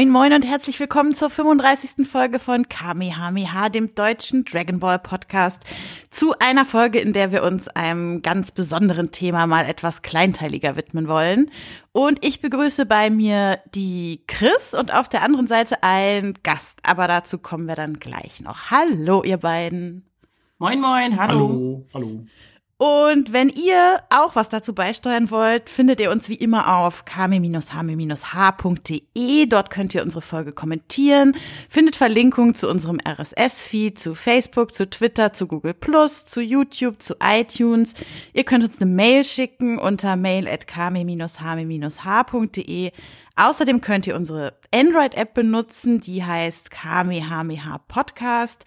Moin moin und herzlich willkommen zur 35. Folge von Kamehameha, dem deutschen Dragon Ball Podcast. Zu einer Folge, in der wir uns einem ganz besonderen Thema mal etwas kleinteiliger widmen wollen. Und ich begrüße bei mir die Chris und auf der anderen Seite ein Gast. Aber dazu kommen wir dann gleich noch. Hallo, ihr beiden. Moin moin, hallo. Hallo. hallo. Und wenn ihr auch was dazu beisteuern wollt, findet ihr uns wie immer auf kame-hame-h.de. Dort könnt ihr unsere Folge kommentieren, findet Verlinkungen zu unserem RSS-Feed, zu Facebook, zu Twitter, zu Google+, zu YouTube, zu iTunes. Ihr könnt uns eine Mail schicken unter mail at kame-hame-h.de. Außerdem könnt ihr unsere Android-App benutzen, die heißt Kamehameha Podcast.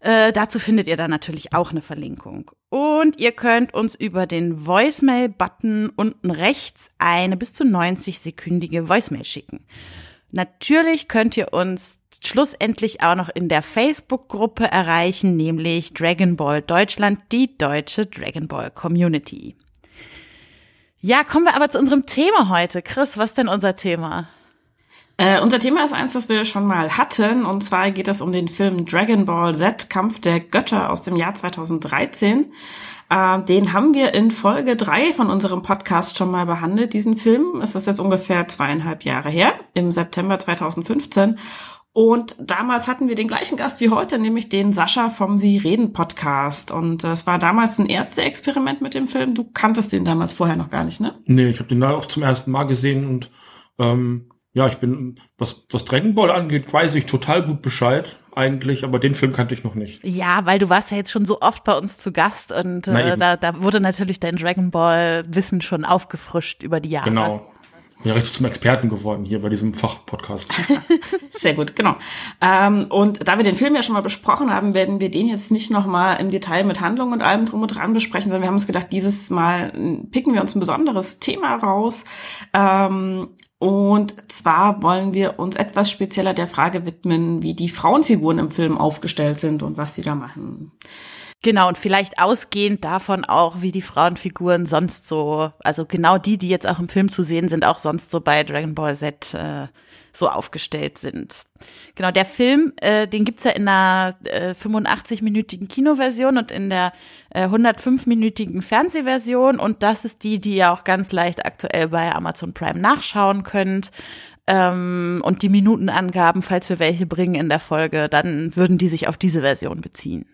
Äh, dazu findet ihr dann natürlich auch eine Verlinkung. Und ihr könnt uns über den Voicemail-Button unten rechts eine bis zu 90-sekündige Voicemail schicken. Natürlich könnt ihr uns schlussendlich auch noch in der Facebook-Gruppe erreichen, nämlich Dragon Ball Deutschland, die deutsche Dragon Ball Community. Ja, kommen wir aber zu unserem Thema heute. Chris, was ist denn unser Thema? Äh, unser Thema ist eins, das wir schon mal hatten. Und zwar geht es um den Film Dragon Ball Z, Kampf der Götter aus dem Jahr 2013. Äh, den haben wir in Folge drei von unserem Podcast schon mal behandelt, diesen Film. Es ist jetzt ungefähr zweieinhalb Jahre her, im September 2015. Und damals hatten wir den gleichen Gast wie heute, nämlich den Sascha vom Sie reden Podcast. Und es war damals ein erstes Experiment mit dem Film. Du kanntest den damals vorher noch gar nicht, ne? Nee, ich habe den da auch zum ersten Mal gesehen und ähm, ja, ich bin, was, was Dragon Ball angeht, weiß ich total gut Bescheid eigentlich, aber den Film kannte ich noch nicht. Ja, weil du warst ja jetzt schon so oft bei uns zu Gast und äh, da, da wurde natürlich dein Dragon Ball Wissen schon aufgefrischt über die Jahre. Genau. Ja, richtig zum Experten geworden hier bei diesem Fachpodcast. Sehr gut, genau. Ähm, und da wir den Film ja schon mal besprochen haben, werden wir den jetzt nicht nochmal im Detail mit Handlung und allem drum und dran besprechen, sondern wir haben uns gedacht, dieses Mal picken wir uns ein besonderes Thema raus. Ähm, und zwar wollen wir uns etwas spezieller der Frage widmen, wie die Frauenfiguren im Film aufgestellt sind und was sie da machen. Genau, und vielleicht ausgehend davon auch, wie die Frauenfiguren sonst so, also genau die, die jetzt auch im Film zu sehen sind, auch sonst so bei Dragon Ball Z äh, so aufgestellt sind. Genau, der Film, äh, den gibt's ja in einer äh, 85-minütigen Kinoversion und in der äh, 105-minütigen Fernsehversion und das ist die, die ihr auch ganz leicht aktuell bei Amazon Prime nachschauen könnt. Ähm, und die Minutenangaben, falls wir welche bringen in der Folge, dann würden die sich auf diese Version beziehen.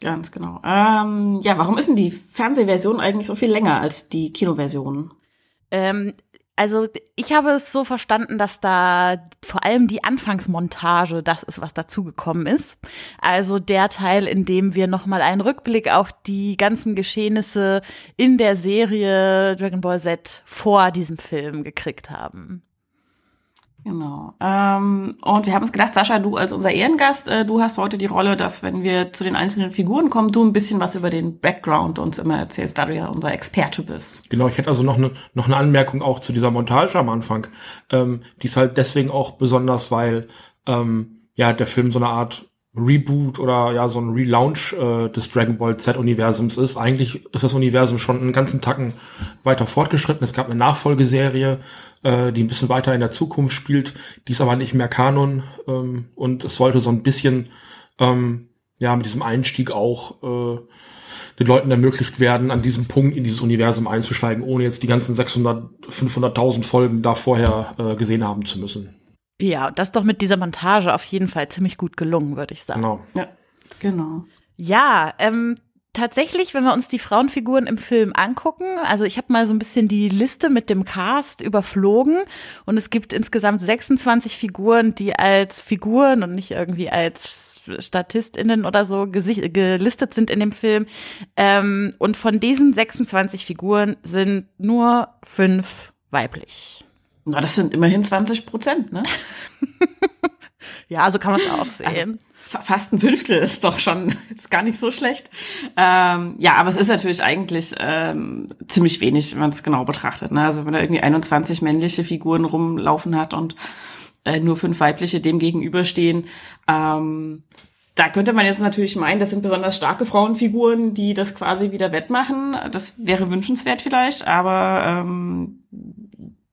Ganz genau. Ähm, ja, warum ist denn die Fernsehversion eigentlich so viel länger als die Kinoversion? Ähm, also ich habe es so verstanden, dass da vor allem die Anfangsmontage das ist, was dazugekommen ist. Also der Teil, in dem wir nochmal einen Rückblick auf die ganzen Geschehnisse in der Serie Dragon Ball Z vor diesem Film gekriegt haben. Genau. Ähm, und wir haben uns gedacht, Sascha, du als unser Ehrengast, äh, du hast heute die Rolle, dass wenn wir zu den einzelnen Figuren kommen, du ein bisschen was über den Background uns immer erzählst, da du ja unser Experte bist. Genau, ich hätte also noch eine noch eine Anmerkung auch zu dieser Montage am Anfang. Ähm, die ist halt deswegen auch besonders, weil ähm, ja der Film so eine Art Reboot oder ja so ein Relaunch äh, des Dragon Ball Z-Universums ist. Eigentlich ist das Universum schon einen ganzen Tacken weiter fortgeschritten. Es gab eine Nachfolgeserie, äh, die ein bisschen weiter in der Zukunft spielt. Die ist aber nicht mehr Kanon ähm, und es sollte so ein bisschen ähm, ja mit diesem Einstieg auch äh, den Leuten ermöglicht werden, an diesem Punkt in dieses Universum einzusteigen, ohne jetzt die ganzen 600, 500.000 Folgen da vorher äh, gesehen haben zu müssen. Ja, das ist doch mit dieser Montage auf jeden Fall ziemlich gut gelungen, würde ich sagen. Genau. Ja, genau. Ja, ähm, tatsächlich, wenn wir uns die Frauenfiguren im Film angucken, also ich habe mal so ein bisschen die Liste mit dem Cast überflogen und es gibt insgesamt 26 Figuren, die als Figuren und nicht irgendwie als Statistinnen oder so gelistet sind in dem Film. Ähm, und von diesen 26 Figuren sind nur fünf weiblich. Na, das sind immerhin 20 Prozent, ne? ja, so kann man es auch sehen. Also, fast ein Fünftel ist doch schon jetzt gar nicht so schlecht. Ähm, ja, aber es ist natürlich eigentlich ähm, ziemlich wenig, wenn man es genau betrachtet. Ne? Also wenn man da irgendwie 21 männliche Figuren rumlaufen hat und äh, nur fünf weibliche dem gegenüberstehen, ähm, da könnte man jetzt natürlich meinen, das sind besonders starke Frauenfiguren, die das quasi wieder wettmachen. Das wäre wünschenswert vielleicht, aber ähm,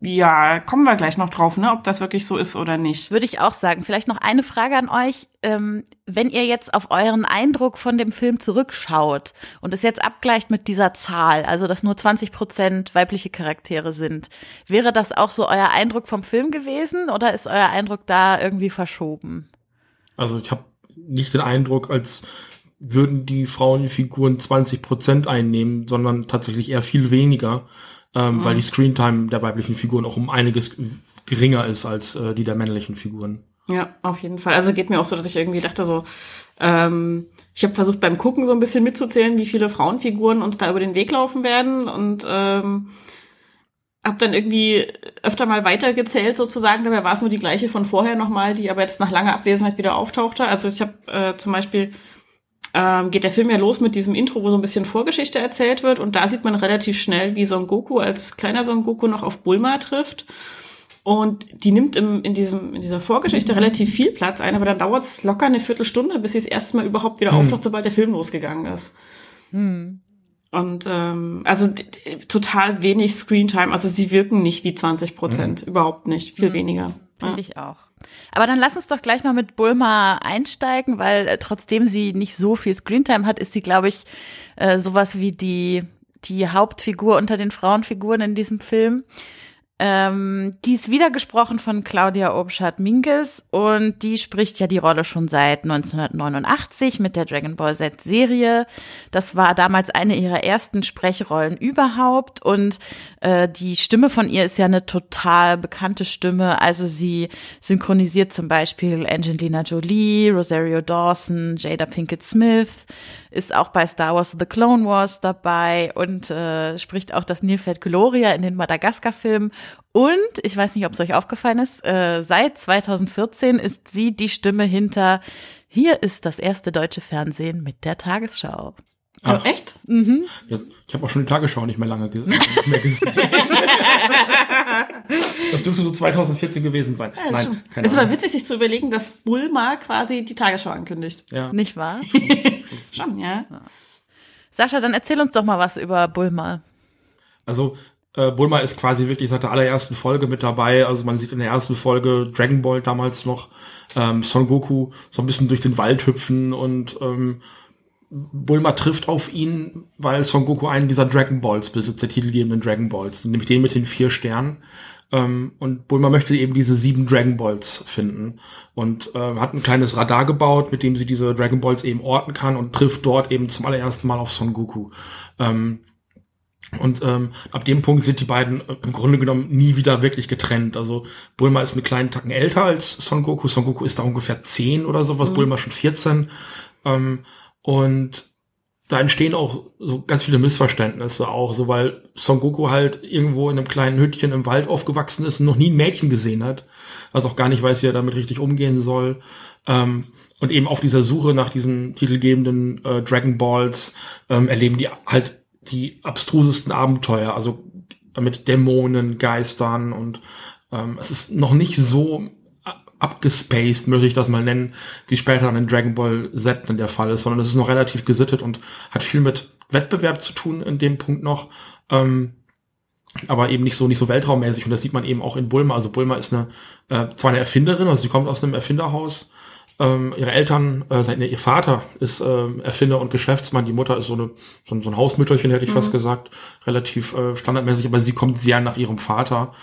ja, kommen wir gleich noch drauf, ne, ob das wirklich so ist oder nicht. Würde ich auch sagen. Vielleicht noch eine Frage an euch. Ähm, wenn ihr jetzt auf euren Eindruck von dem Film zurückschaut und es jetzt abgleicht mit dieser Zahl, also dass nur 20 Prozent weibliche Charaktere sind, wäre das auch so euer Eindruck vom Film gewesen oder ist euer Eindruck da irgendwie verschoben? Also ich habe nicht den Eindruck, als würden die Frauenfiguren 20 Prozent einnehmen, sondern tatsächlich eher viel weniger ähm, mhm. weil die Screentime der weiblichen Figuren auch um einiges geringer ist als äh, die der männlichen Figuren. Ja, auf jeden Fall. Also geht mir auch so, dass ich irgendwie dachte so, ähm, ich habe versucht beim Gucken so ein bisschen mitzuzählen, wie viele Frauenfiguren uns da über den Weg laufen werden und ähm, hab dann irgendwie öfter mal weitergezählt sozusagen. Dabei war es nur die gleiche von vorher nochmal, die aber jetzt nach langer Abwesenheit wieder auftauchte. Also ich habe äh, zum Beispiel ähm, geht der Film ja los mit diesem Intro, wo so ein bisschen Vorgeschichte erzählt wird. Und da sieht man relativ schnell, wie Son Goku als kleiner Son Goku noch auf Bulma trifft. Und die nimmt im, in, diesem, in dieser Vorgeschichte relativ viel Platz ein, aber dann dauert es locker eine Viertelstunde, bis sie das erste Mal überhaupt wieder hm. auftaucht, sobald der Film losgegangen ist. Hm. Und ähm, also total wenig Screentime. Also sie wirken nicht wie 20 Prozent, hm. überhaupt nicht, viel hm. weniger. Finde ja. ich auch. Aber dann lass uns doch gleich mal mit Bulma einsteigen, weil äh, trotzdem sie nicht so viel Screentime hat, ist sie, glaube ich, äh, sowas wie die, die Hauptfigur unter den Frauenfiguren in diesem Film. Ähm, die ist wieder gesprochen von Claudia Obschat-Minges und die spricht ja die Rolle schon seit 1989 mit der Dragon Ball Z Serie. Das war damals eine ihrer ersten Sprechrollen überhaupt und äh, die Stimme von ihr ist ja eine total bekannte Stimme. Also sie synchronisiert zum Beispiel Angelina Jolie, Rosario Dawson, Jada Pinkett Smith, ist auch bei Star Wars The Clone Wars dabei und äh, spricht auch das Nilpferd Gloria in den Madagaskar-Filmen. Und ich weiß nicht, ob es euch aufgefallen ist, äh, seit 2014 ist sie die Stimme hinter Hier ist das erste deutsche Fernsehen mit der Tagesschau. Ach, echt? Mhm. Ja, ich habe auch schon die Tagesschau nicht mehr lange ge nicht mehr gesehen. das dürfte so 2014 gewesen sein. Ja, Nein, keine ist aber witzig, sich zu überlegen, dass Bulma quasi die Tagesschau ankündigt. Ja. Nicht wahr? schon, ja. Sascha, dann erzähl uns doch mal was über Bulma. Also, äh, Bulma ist quasi wirklich seit der allerersten Folge mit dabei. Also man sieht in der ersten Folge Dragon Ball damals noch ähm, Son Goku so ein bisschen durch den Wald hüpfen und ähm, Bulma trifft auf ihn, weil Son Goku einen dieser Dragon Balls besitzt, der titelgebenden Dragon Balls, nämlich den mit den vier Sternen. Ähm, und Bulma möchte eben diese sieben Dragon Balls finden und äh, hat ein kleines Radar gebaut, mit dem sie diese Dragon Balls eben orten kann und trifft dort eben zum allerersten Mal auf Son Goku. Ähm, und ähm, ab dem Punkt sind die beiden äh, im Grunde genommen nie wieder wirklich getrennt. Also Bulma ist einen kleinen Tacken älter als Son Goku. Son Goku ist da ungefähr zehn oder sowas, mhm. Bulma schon 14. Ähm, und da entstehen auch so ganz viele Missverständnisse auch, so weil Son Goku halt irgendwo in einem kleinen Hütchen im Wald aufgewachsen ist und noch nie ein Mädchen gesehen hat, also auch gar nicht weiß, wie er damit richtig umgehen soll. Ähm, und eben auf dieser Suche nach diesen titelgebenden äh, Dragon Balls ähm, erleben die halt die abstrusesten Abenteuer, also mit Dämonen, Geistern und ähm, es ist noch nicht so abgespaced, möchte ich das mal nennen, wie später an den Dragon Ball Z dann der Fall ist, sondern es ist noch relativ gesittet und hat viel mit Wettbewerb zu tun in dem Punkt noch. Ähm, aber eben nicht so nicht so weltraummäßig und das sieht man eben auch in Bulma. Also Bulma ist eine äh, zwar eine Erfinderin, also sie kommt aus einem Erfinderhaus. Ähm, ihre Eltern, äh, ihr Vater ist äh, Erfinder und Geschäftsmann, die Mutter ist so eine so, so ein Hausmütterchen, hätte ich mhm. fast gesagt, relativ äh, standardmäßig, aber sie kommt sehr nach ihrem Vater.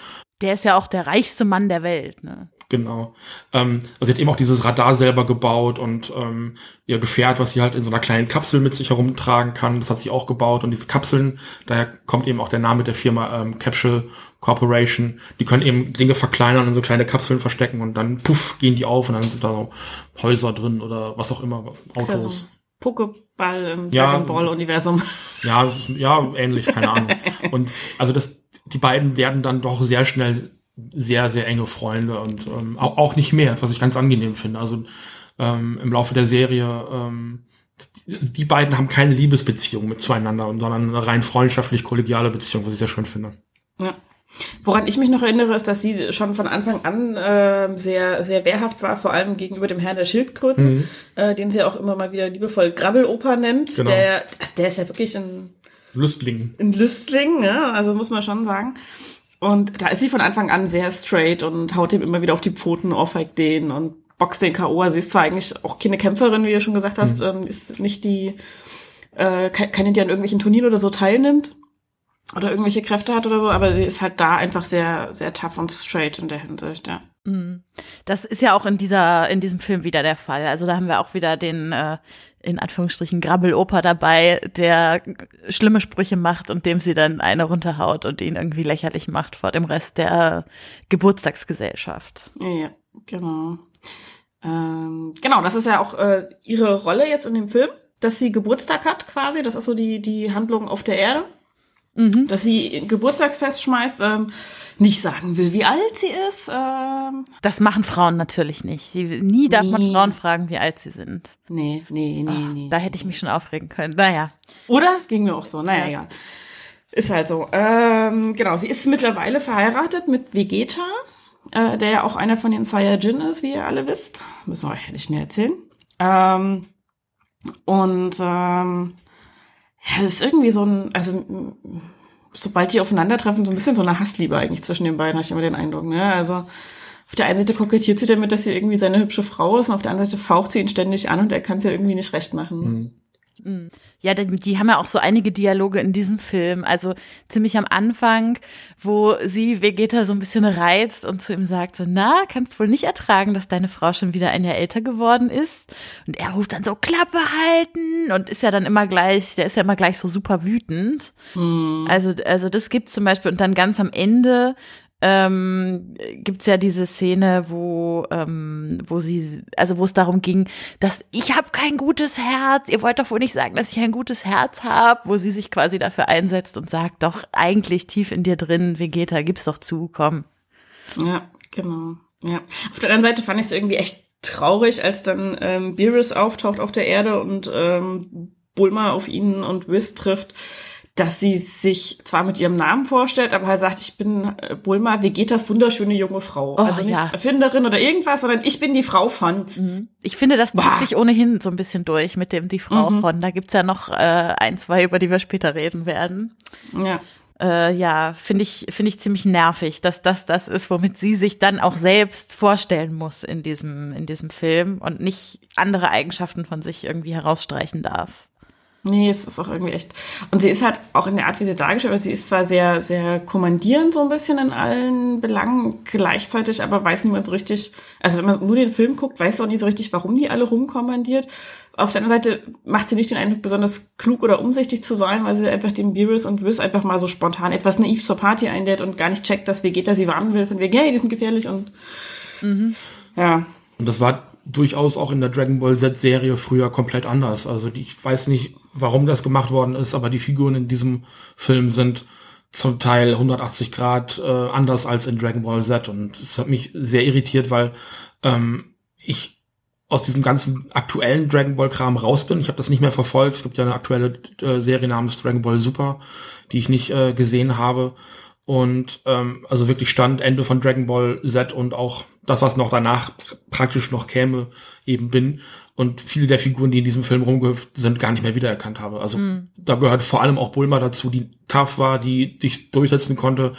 Der ist ja auch der reichste Mann der Welt, ne? Genau. Ähm, also sie hat eben auch dieses Radar selber gebaut und ähm, ihr Gefährt, was sie halt in so einer kleinen Kapsel mit sich herumtragen kann, das hat sie auch gebaut. Und diese Kapseln, daher kommt eben auch der Name der Firma ähm, Capsule Corporation, die können eben Dinge verkleinern und so kleine Kapseln verstecken und dann puff, gehen die auf und dann sind da so Häuser drin oder was auch immer, Autos. Ist ja so Pokéball im Dragon Ball Universum. Ja, ja, ähnlich, keine Ahnung. Und also das, die beiden werden dann doch sehr schnell sehr, sehr enge Freunde und ähm, auch, auch nicht mehr, was ich ganz angenehm finde. Also ähm, im Laufe der Serie, ähm, die beiden haben keine Liebesbeziehung mit zueinander, sondern eine rein freundschaftlich-kollegiale Beziehung, was ich sehr schön finde. Ja. Woran ich mich noch erinnere, ist, dass sie schon von Anfang an äh, sehr, sehr wehrhaft war, vor allem gegenüber dem Herrn der Schildkröten, mhm. äh, den sie auch immer mal wieder liebevoll Grabbeloper nennt. Genau. Der, der ist ja wirklich ein Lüstling. Ein Lüstling, ne? also muss man schon sagen. Und da ist sie von Anfang an sehr straight und haut ihm immer wieder auf die Pfoten, ohrfeigt den und boxt den K.O. Also sie ist zwar eigentlich auch keine Kämpferin, wie du schon gesagt hast, mhm. ähm, ist nicht die, äh, keine, die an irgendwelchen Turnieren oder so teilnimmt oder irgendwelche Kräfte hat oder so, aber sie ist halt da einfach sehr, sehr tough und straight in der Hinsicht, ja. Mhm. Das ist ja auch in dieser, in diesem Film wieder der Fall. Also da haben wir auch wieder den, äh, in Anführungsstrichen, Grabbeloper dabei, der schlimme Sprüche macht und dem sie dann eine runterhaut und ihn irgendwie lächerlich macht vor dem Rest der Geburtstagsgesellschaft. Ja, genau. Ähm, genau, das ist ja auch äh, ihre Rolle jetzt in dem Film, dass sie Geburtstag hat quasi. Das ist so die, die Handlung auf der Erde. Mhm. Dass sie Geburtstagsfest schmeißt, ähm, nicht sagen will, wie alt sie ist. Ähm. Das machen Frauen natürlich nicht. Sie, nie darf nee. man Frauen fragen, wie alt sie sind. Nee, nee, nee, oh, nee. Da hätte ich mich schon aufregen können. Naja. Oder? Ging mir auch so. Naja, ja. egal. Ist halt so. Ähm, genau, sie ist mittlerweile verheiratet mit Vegeta, äh, der ja auch einer von den Saiyajin ist, wie ihr alle wisst. Müssen wir euch nicht mehr erzählen. Ähm, und ähm, ja, das ist irgendwie so ein, also sobald die aufeinandertreffen, so ein bisschen so eine Hassliebe eigentlich zwischen den beiden, habe ich immer den Eindruck. Ne? Also auf der einen Seite kokettiert sie damit, dass sie irgendwie seine hübsche Frau ist und auf der anderen Seite faucht sie ihn ständig an und er kann es ja irgendwie nicht recht machen. Mhm. Mhm. Ja, die, die, haben ja auch so einige Dialoge in diesem Film. Also ziemlich am Anfang, wo sie Vegeta so ein bisschen reizt und zu ihm sagt so, na, kannst wohl nicht ertragen, dass deine Frau schon wieder ein Jahr älter geworden ist. Und er ruft dann so, Klappe halten und ist ja dann immer gleich, der ist ja immer gleich so super wütend. Mhm. Also, also das gibt's zum Beispiel und dann ganz am Ende ähm, gibt ja diese Szene, wo, ähm, wo sie, also wo es darum ging, dass ich habe kein gutes Herz, ihr wollt doch wohl nicht sagen, dass ich ein gutes Herz habe, wo sie sich quasi dafür einsetzt und sagt, doch eigentlich tief in dir drin, Vegeta, gib's doch zu, komm. Ja, genau. Ja. Auf der anderen Seite fand ich es irgendwie echt traurig, als dann ähm, Beerus auftaucht auf der Erde und ähm, Bulma auf ihn und Whis trifft dass sie sich zwar mit ihrem Namen vorstellt, aber halt sagt, ich bin äh, Bulma Vegetas wunderschöne junge Frau. Oh, also nicht ja. Erfinderin oder irgendwas, sondern ich bin die Frau von. Mhm. Ich finde, das zieht sich ohnehin so ein bisschen durch mit dem die Frau mhm. von. Da gibt's ja noch äh, ein, zwei, über die wir später reden werden. Ja. Äh, ja, finde ich, finde ich ziemlich nervig, dass das das ist, womit sie sich dann auch selbst vorstellen muss in diesem, in diesem Film und nicht andere Eigenschaften von sich irgendwie herausstreichen darf. Nee, es ist auch irgendwie echt. Und sie ist halt auch in der Art, wie sie dargestellt wird, sie ist zwar sehr, sehr kommandierend so ein bisschen in allen Belangen gleichzeitig, aber weiß niemand so richtig, also wenn man nur den Film guckt, weiß auch nicht so richtig, warum die alle rumkommandiert. Auf der anderen Seite macht sie nicht den Eindruck, besonders klug oder umsichtig zu sein, weil sie einfach den Beerus und Wiss einfach mal so spontan etwas naiv zur Party einlädt und gar nicht checkt, dass Vegeta sie warnen will, von wegen, hey, die sind gefährlich und mhm. ja. Und das war durchaus auch in der Dragon Ball Z-Serie früher komplett anders. Also ich weiß nicht, warum das gemacht worden ist, aber die Figuren in diesem Film sind zum Teil 180 Grad äh, anders als in Dragon Ball Z. Und es hat mich sehr irritiert, weil ähm, ich aus diesem ganzen aktuellen Dragon Ball Kram raus bin. Ich habe das nicht mehr verfolgt. Es gibt ja eine aktuelle äh, Serie namens Dragon Ball Super, die ich nicht äh, gesehen habe. Und ähm, also wirklich Stand Ende von Dragon Ball Z und auch das, was noch danach praktisch noch käme, eben bin. Und viele der Figuren, die in diesem Film rumgehüpft sind, gar nicht mehr wiedererkannt habe. Also mhm. da gehört vor allem auch Bulma dazu, die tough war, die dich durchsetzen konnte,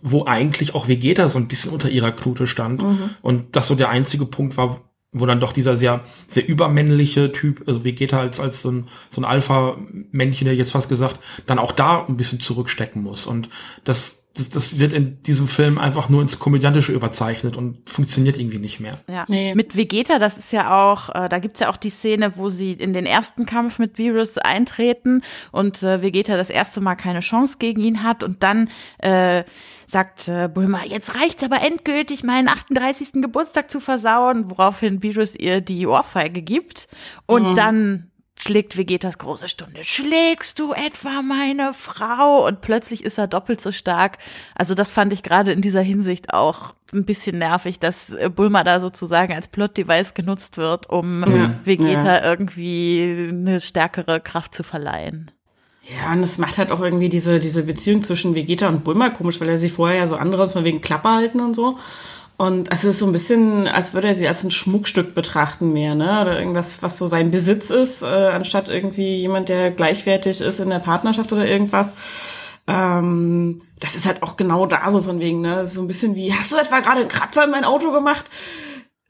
wo eigentlich auch Vegeta so ein bisschen unter ihrer Knute stand. Mhm. Und das so der einzige Punkt war, wo dann doch dieser sehr, sehr übermännliche Typ, also Vegeta als, als so ein, so ein Alpha-Männchen, der jetzt fast gesagt, dann auch da ein bisschen zurückstecken muss. Und das das, das wird in diesem Film einfach nur ins Komödiantische überzeichnet und funktioniert irgendwie nicht mehr. Ja. Nee. Mit Vegeta, das ist ja auch, äh, da gibt's ja auch die Szene, wo sie in den ersten Kampf mit Virus eintreten und äh, Vegeta das erste Mal keine Chance gegen ihn hat und dann äh, sagt äh, Bulma, jetzt reicht's aber endgültig, meinen 38. Geburtstag zu versauen, woraufhin Virus ihr die Ohrfeige gibt und mhm. dann schlägt Vegetas große Stunde. Schlägst du etwa meine Frau? Und plötzlich ist er doppelt so stark. Also das fand ich gerade in dieser Hinsicht auch ein bisschen nervig, dass Bulma da sozusagen als Plot-Device genutzt wird, um ja, Vegeta ja. irgendwie eine stärkere Kraft zu verleihen. Ja, und es macht halt auch irgendwie diese, diese Beziehung zwischen Vegeta und Bulma komisch, weil er sie vorher ja so anderes von wegen Klappe halten und so. Und es ist so ein bisschen, als würde er sie als ein Schmuckstück betrachten mehr, ne? Oder irgendwas, was so sein Besitz ist, äh, anstatt irgendwie jemand, der gleichwertig ist in der Partnerschaft oder irgendwas. Ähm, das ist halt auch genau da so von wegen, ne? So ein bisschen wie, hast du etwa gerade einen Kratzer in mein Auto gemacht?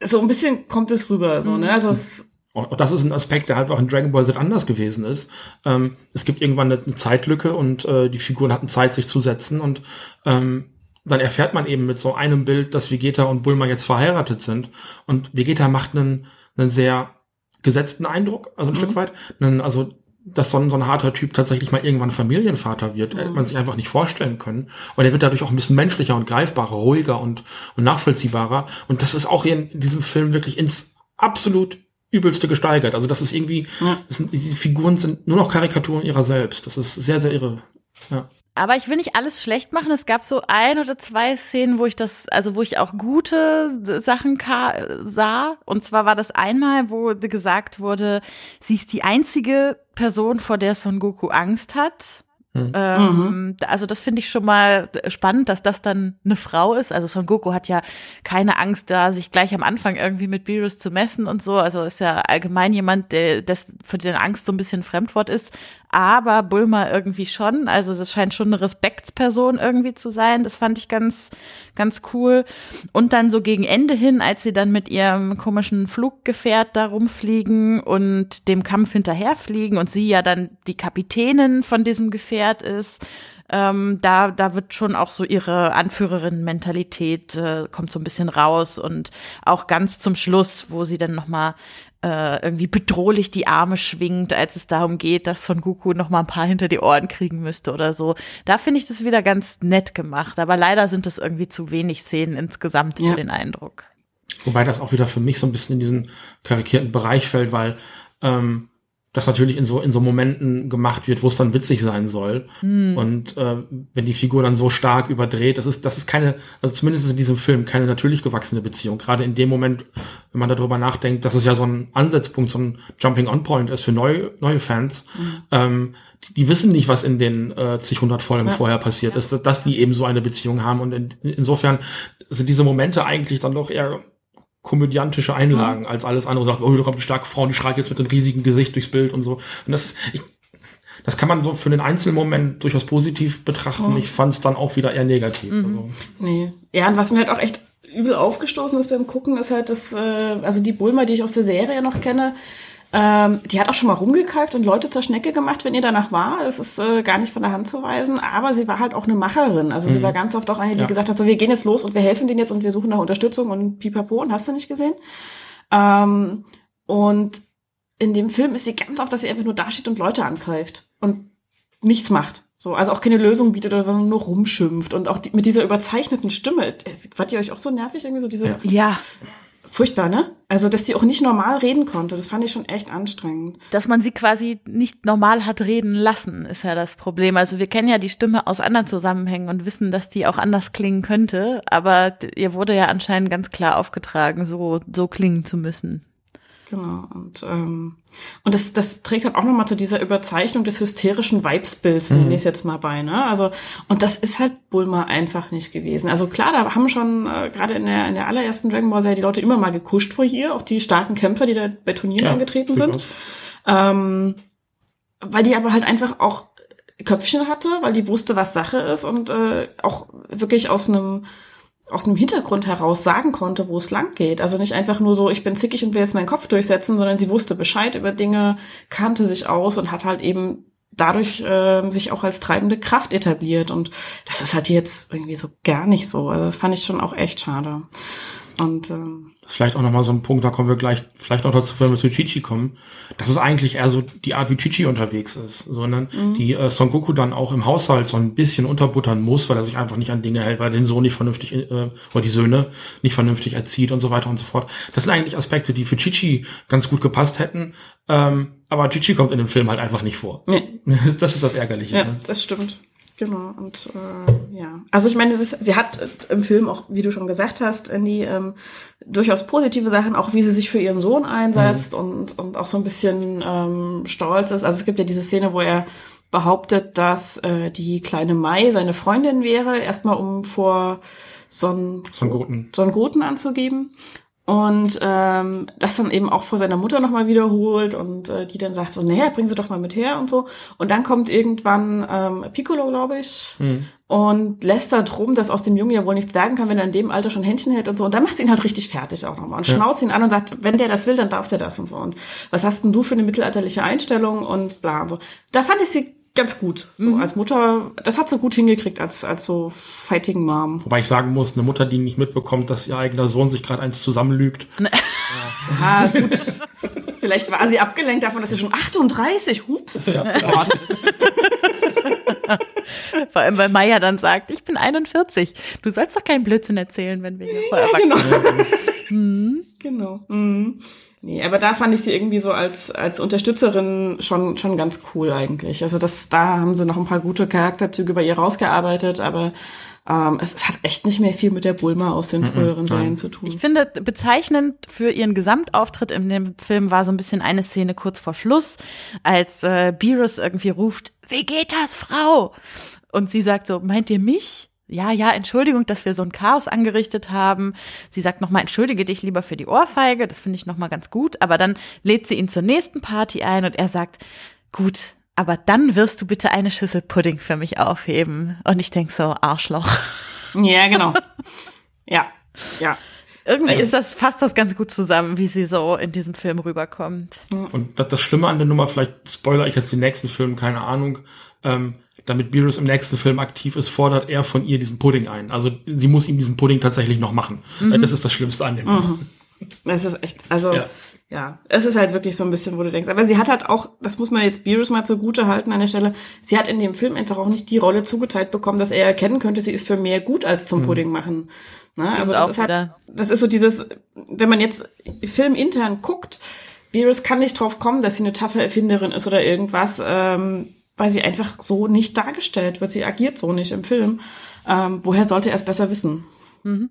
So ein bisschen kommt es rüber, so, ne? Also es, auch das ist ein Aspekt, der halt auch in Dragon Ball Z anders gewesen ist. Ähm, es gibt irgendwann eine, Zeitlücke und äh, die Figuren hatten Zeit, sich zu setzen und ähm, dann erfährt man eben mit so einem Bild, dass Vegeta und Bulma jetzt verheiratet sind und Vegeta macht einen, einen sehr gesetzten Eindruck, also ein mhm. Stück weit. Einen, also dass so ein, so ein harter Typ tatsächlich mal irgendwann Familienvater wird, mhm. hätte man sich einfach nicht vorstellen können. Und er wird dadurch auch ein bisschen menschlicher und greifbarer, ruhiger und, und nachvollziehbarer. Und das ist auch in diesem Film wirklich ins absolut übelste gesteigert. Also das ist irgendwie, ja. das sind, diese Figuren sind nur noch Karikaturen ihrer selbst. Das ist sehr, sehr irre. Ja. Aber ich will nicht alles schlecht machen. Es gab so ein oder zwei Szenen, wo ich das, also wo ich auch gute Sachen sah. Und zwar war das einmal, wo gesagt wurde, sie ist die einzige Person, vor der Son Goku Angst hat. Mhm. Ähm, also das finde ich schon mal spannend, dass das dann eine Frau ist. Also Son Goku hat ja keine Angst, da sich gleich am Anfang irgendwie mit Beerus zu messen und so. Also ist ja allgemein jemand, der das für den Angst so ein bisschen Fremdwort ist aber Bulma irgendwie schon. Also das scheint schon eine Respektsperson irgendwie zu sein. Das fand ich ganz, ganz cool. Und dann so gegen Ende hin, als sie dann mit ihrem komischen Fluggefährt da rumfliegen und dem Kampf hinterherfliegen und sie ja dann die Kapitänin von diesem Gefährt ist, ähm, da, da wird schon auch so ihre Anführerin-Mentalität äh, kommt so ein bisschen raus und auch ganz zum Schluss, wo sie dann noch mal äh, irgendwie bedrohlich die Arme schwingt, als es darum geht, dass Son Goku noch mal ein paar hinter die Ohren kriegen müsste oder so. Da finde ich das wieder ganz nett gemacht, aber leider sind es irgendwie zu wenig Szenen insgesamt ja. für den Eindruck. Wobei das auch wieder für mich so ein bisschen in diesen karikierten Bereich fällt, weil ähm, das natürlich in so in so Momenten gemacht wird, wo es dann witzig sein soll. Mhm. Und äh, wenn die Figur dann so stark überdreht, das ist das ist keine, also zumindest in diesem Film keine natürlich gewachsene Beziehung. Gerade in dem Moment, wenn man darüber nachdenkt, dass es ja so ein Ansatzpunkt, so ein Jumping-on-Point ist für neue neue Fans. Mhm. Ähm, die, die, wissen nicht, was in den äh, zig hundert Folgen ja. vorher passiert ja. ist, dass die eben so eine Beziehung haben. Und in, insofern sind diese Momente eigentlich dann doch eher komödiantische Einlagen, mhm. als alles andere sagt, oh, da kommt eine starke Frau, die schreit jetzt mit einem riesigen Gesicht durchs Bild und so. Und das, ich, das kann man so für den Einzelmoment durchaus positiv betrachten. Mhm. Ich fand es dann auch wieder eher negativ. Mhm. Also. Nee. Ja, und was mir halt auch echt übel aufgestoßen ist beim Gucken, ist halt das, äh, also die Bulma, die ich aus der Serie noch kenne, ähm, die hat auch schon mal rumgekeift und Leute zur Schnecke gemacht, wenn ihr danach war. Das ist äh, gar nicht von der Hand zu weisen. Aber sie war halt auch eine Macherin. Also mhm. sie war ganz oft auch eine, die ja. gesagt hat, so wir gehen jetzt los und wir helfen denen jetzt und wir suchen nach Unterstützung und pipapo und hast du nicht gesehen. Ähm, und in dem Film ist sie ganz oft, dass sie einfach nur dasteht und Leute angreift und nichts macht. So, also auch keine Lösung bietet oder nur rumschimpft und auch die, mit dieser überzeichneten Stimme. Wart ihr euch auch so nervig irgendwie so dieses? Ja furchtbar, ne? Also, dass die auch nicht normal reden konnte, das fand ich schon echt anstrengend. Dass man sie quasi nicht normal hat reden lassen, ist ja das Problem. Also, wir kennen ja die Stimme aus anderen Zusammenhängen und wissen, dass die auch anders klingen könnte, aber ihr wurde ja anscheinend ganz klar aufgetragen, so, so klingen zu müssen. Genau. Und, ähm, und das, das trägt halt auch nochmal zu dieser Überzeichnung des hysterischen Vibesbilds, mhm. nenne ich es jetzt mal bei. Ne? Also, und das ist halt Bulma einfach nicht gewesen. Also klar, da haben schon äh, gerade in der, in der allerersten Dragon Ball Serie die Leute immer mal gekuscht vor ihr, auch die starken Kämpfer, die da bei Turnieren ja, angetreten sind. Ähm, weil die aber halt einfach auch Köpfchen hatte, weil die wusste, was Sache ist und äh, auch wirklich aus einem aus einem Hintergrund heraus sagen konnte, wo es lang geht. Also nicht einfach nur so, ich bin zickig und will jetzt meinen Kopf durchsetzen, sondern sie wusste Bescheid über Dinge, kannte sich aus und hat halt eben dadurch äh, sich auch als treibende Kraft etabliert. Und das ist halt jetzt irgendwie so gar nicht so. Also das fand ich schon auch echt schade. Und ähm, das ist vielleicht auch nochmal so ein Punkt, da kommen wir gleich vielleicht noch dazu, wenn wir zu Chichi kommen. Das ist eigentlich eher so die Art, wie Chichi unterwegs ist, sondern mhm. die äh, Son Goku dann auch im Haushalt so ein bisschen unterbuttern muss, weil er sich einfach nicht an Dinge hält, weil er den Sohn nicht vernünftig, äh, oder die Söhne nicht vernünftig erzieht und so weiter und so fort. Das sind eigentlich Aspekte, die für Chichi ganz gut gepasst hätten. Ähm, aber Chichi kommt in dem Film halt einfach nicht vor. Nee. Das ist das Ärgerliche. Ja, ne? das stimmt. Genau, und äh, ja. Also ich meine, es ist, sie hat äh, im Film auch, wie du schon gesagt hast, die ähm, durchaus positive Sachen, auch wie sie sich für ihren Sohn einsetzt mhm. und, und auch so ein bisschen ähm, stolz ist. Also es gibt ja diese Szene, wo er behauptet, dass äh, die kleine Mai seine Freundin wäre, erstmal um vor Son, Son Goten. Son Goten anzugeben. Und ähm, das dann eben auch vor seiner Mutter nochmal wiederholt und äh, die dann sagt so, naja, bring sie doch mal mit her und so. Und dann kommt irgendwann ähm, Piccolo, glaube ich, mhm. und lässt da drum, dass aus dem Jungen ja wohl nichts sagen kann, wenn er in dem Alter schon Händchen hält und so. Und dann macht sie ihn halt richtig fertig auch nochmal und ja. schnauzt ihn an und sagt, wenn der das will, dann darf der das und so. Und was hast denn du für eine mittelalterliche Einstellung und bla und so. Da fand ich sie ganz gut. So mhm. als Mutter, das hat sie gut hingekriegt als, als so Fighting Mom. Wobei ich sagen muss, eine Mutter, die nicht mitbekommt, dass ihr eigener Sohn sich gerade eins zusammenlügt. ja. Aha, gut. Vielleicht war sie abgelenkt davon, dass sie schon 38, hups. Ja. Vor allem, weil Maya dann sagt, ich bin 41. Du sollst doch keinen Blödsinn erzählen, wenn wir hier vor Erwachsenen genau. hm. Genau. Mhm. Nee, aber da fand ich sie irgendwie so als, als Unterstützerin schon, schon ganz cool eigentlich. Also das, da haben sie noch ein paar gute Charakterzüge bei ihr rausgearbeitet, aber ähm, es, es hat echt nicht mehr viel mit der Bulma aus den früheren Serien zu tun. Ich finde, bezeichnend für ihren Gesamtauftritt in dem Film war so ein bisschen eine Szene kurz vor Schluss, als äh, Beerus irgendwie ruft, wie geht das, Frau? Und sie sagt so, meint ihr mich? Ja, ja, Entschuldigung, dass wir so ein Chaos angerichtet haben. Sie sagt nochmal, entschuldige dich lieber für die Ohrfeige, das finde ich nochmal ganz gut. Aber dann lädt sie ihn zur nächsten Party ein und er sagt, gut, aber dann wirst du bitte eine Schüssel Pudding für mich aufheben. Und ich denk so, Arschloch. Ja, genau. ja, ja. Irgendwie also, ist das, fasst das ganz gut zusammen, wie sie so in diesem Film rüberkommt. Und das, das Schlimme an der Nummer, vielleicht spoiler ich jetzt den nächsten Film, keine Ahnung, ähm, damit Beerus im nächsten Film aktiv ist, fordert er von ihr diesen Pudding ein. Also sie muss ihm diesen Pudding tatsächlich noch machen. Mhm. Das ist das Schlimmste an dem. Mhm. Das ist echt, also ja. ja. es ist halt wirklich so ein bisschen, wo du denkst. Aber sie hat halt auch, das muss man jetzt Beerus mal zugute halten an der Stelle, sie hat in dem Film einfach auch nicht die Rolle zugeteilt bekommen, dass er erkennen könnte, sie ist für mehr gut als zum mhm. Pudding machen. Na, also das ist halt, das ist so dieses, wenn man jetzt Film intern guckt, Beerus kann nicht drauf kommen, dass sie eine taffe Erfinderin ist oder irgendwas. Ähm, weil sie einfach so nicht dargestellt wird. Sie agiert so nicht im Film. Ähm, woher sollte er es besser wissen? Mhm.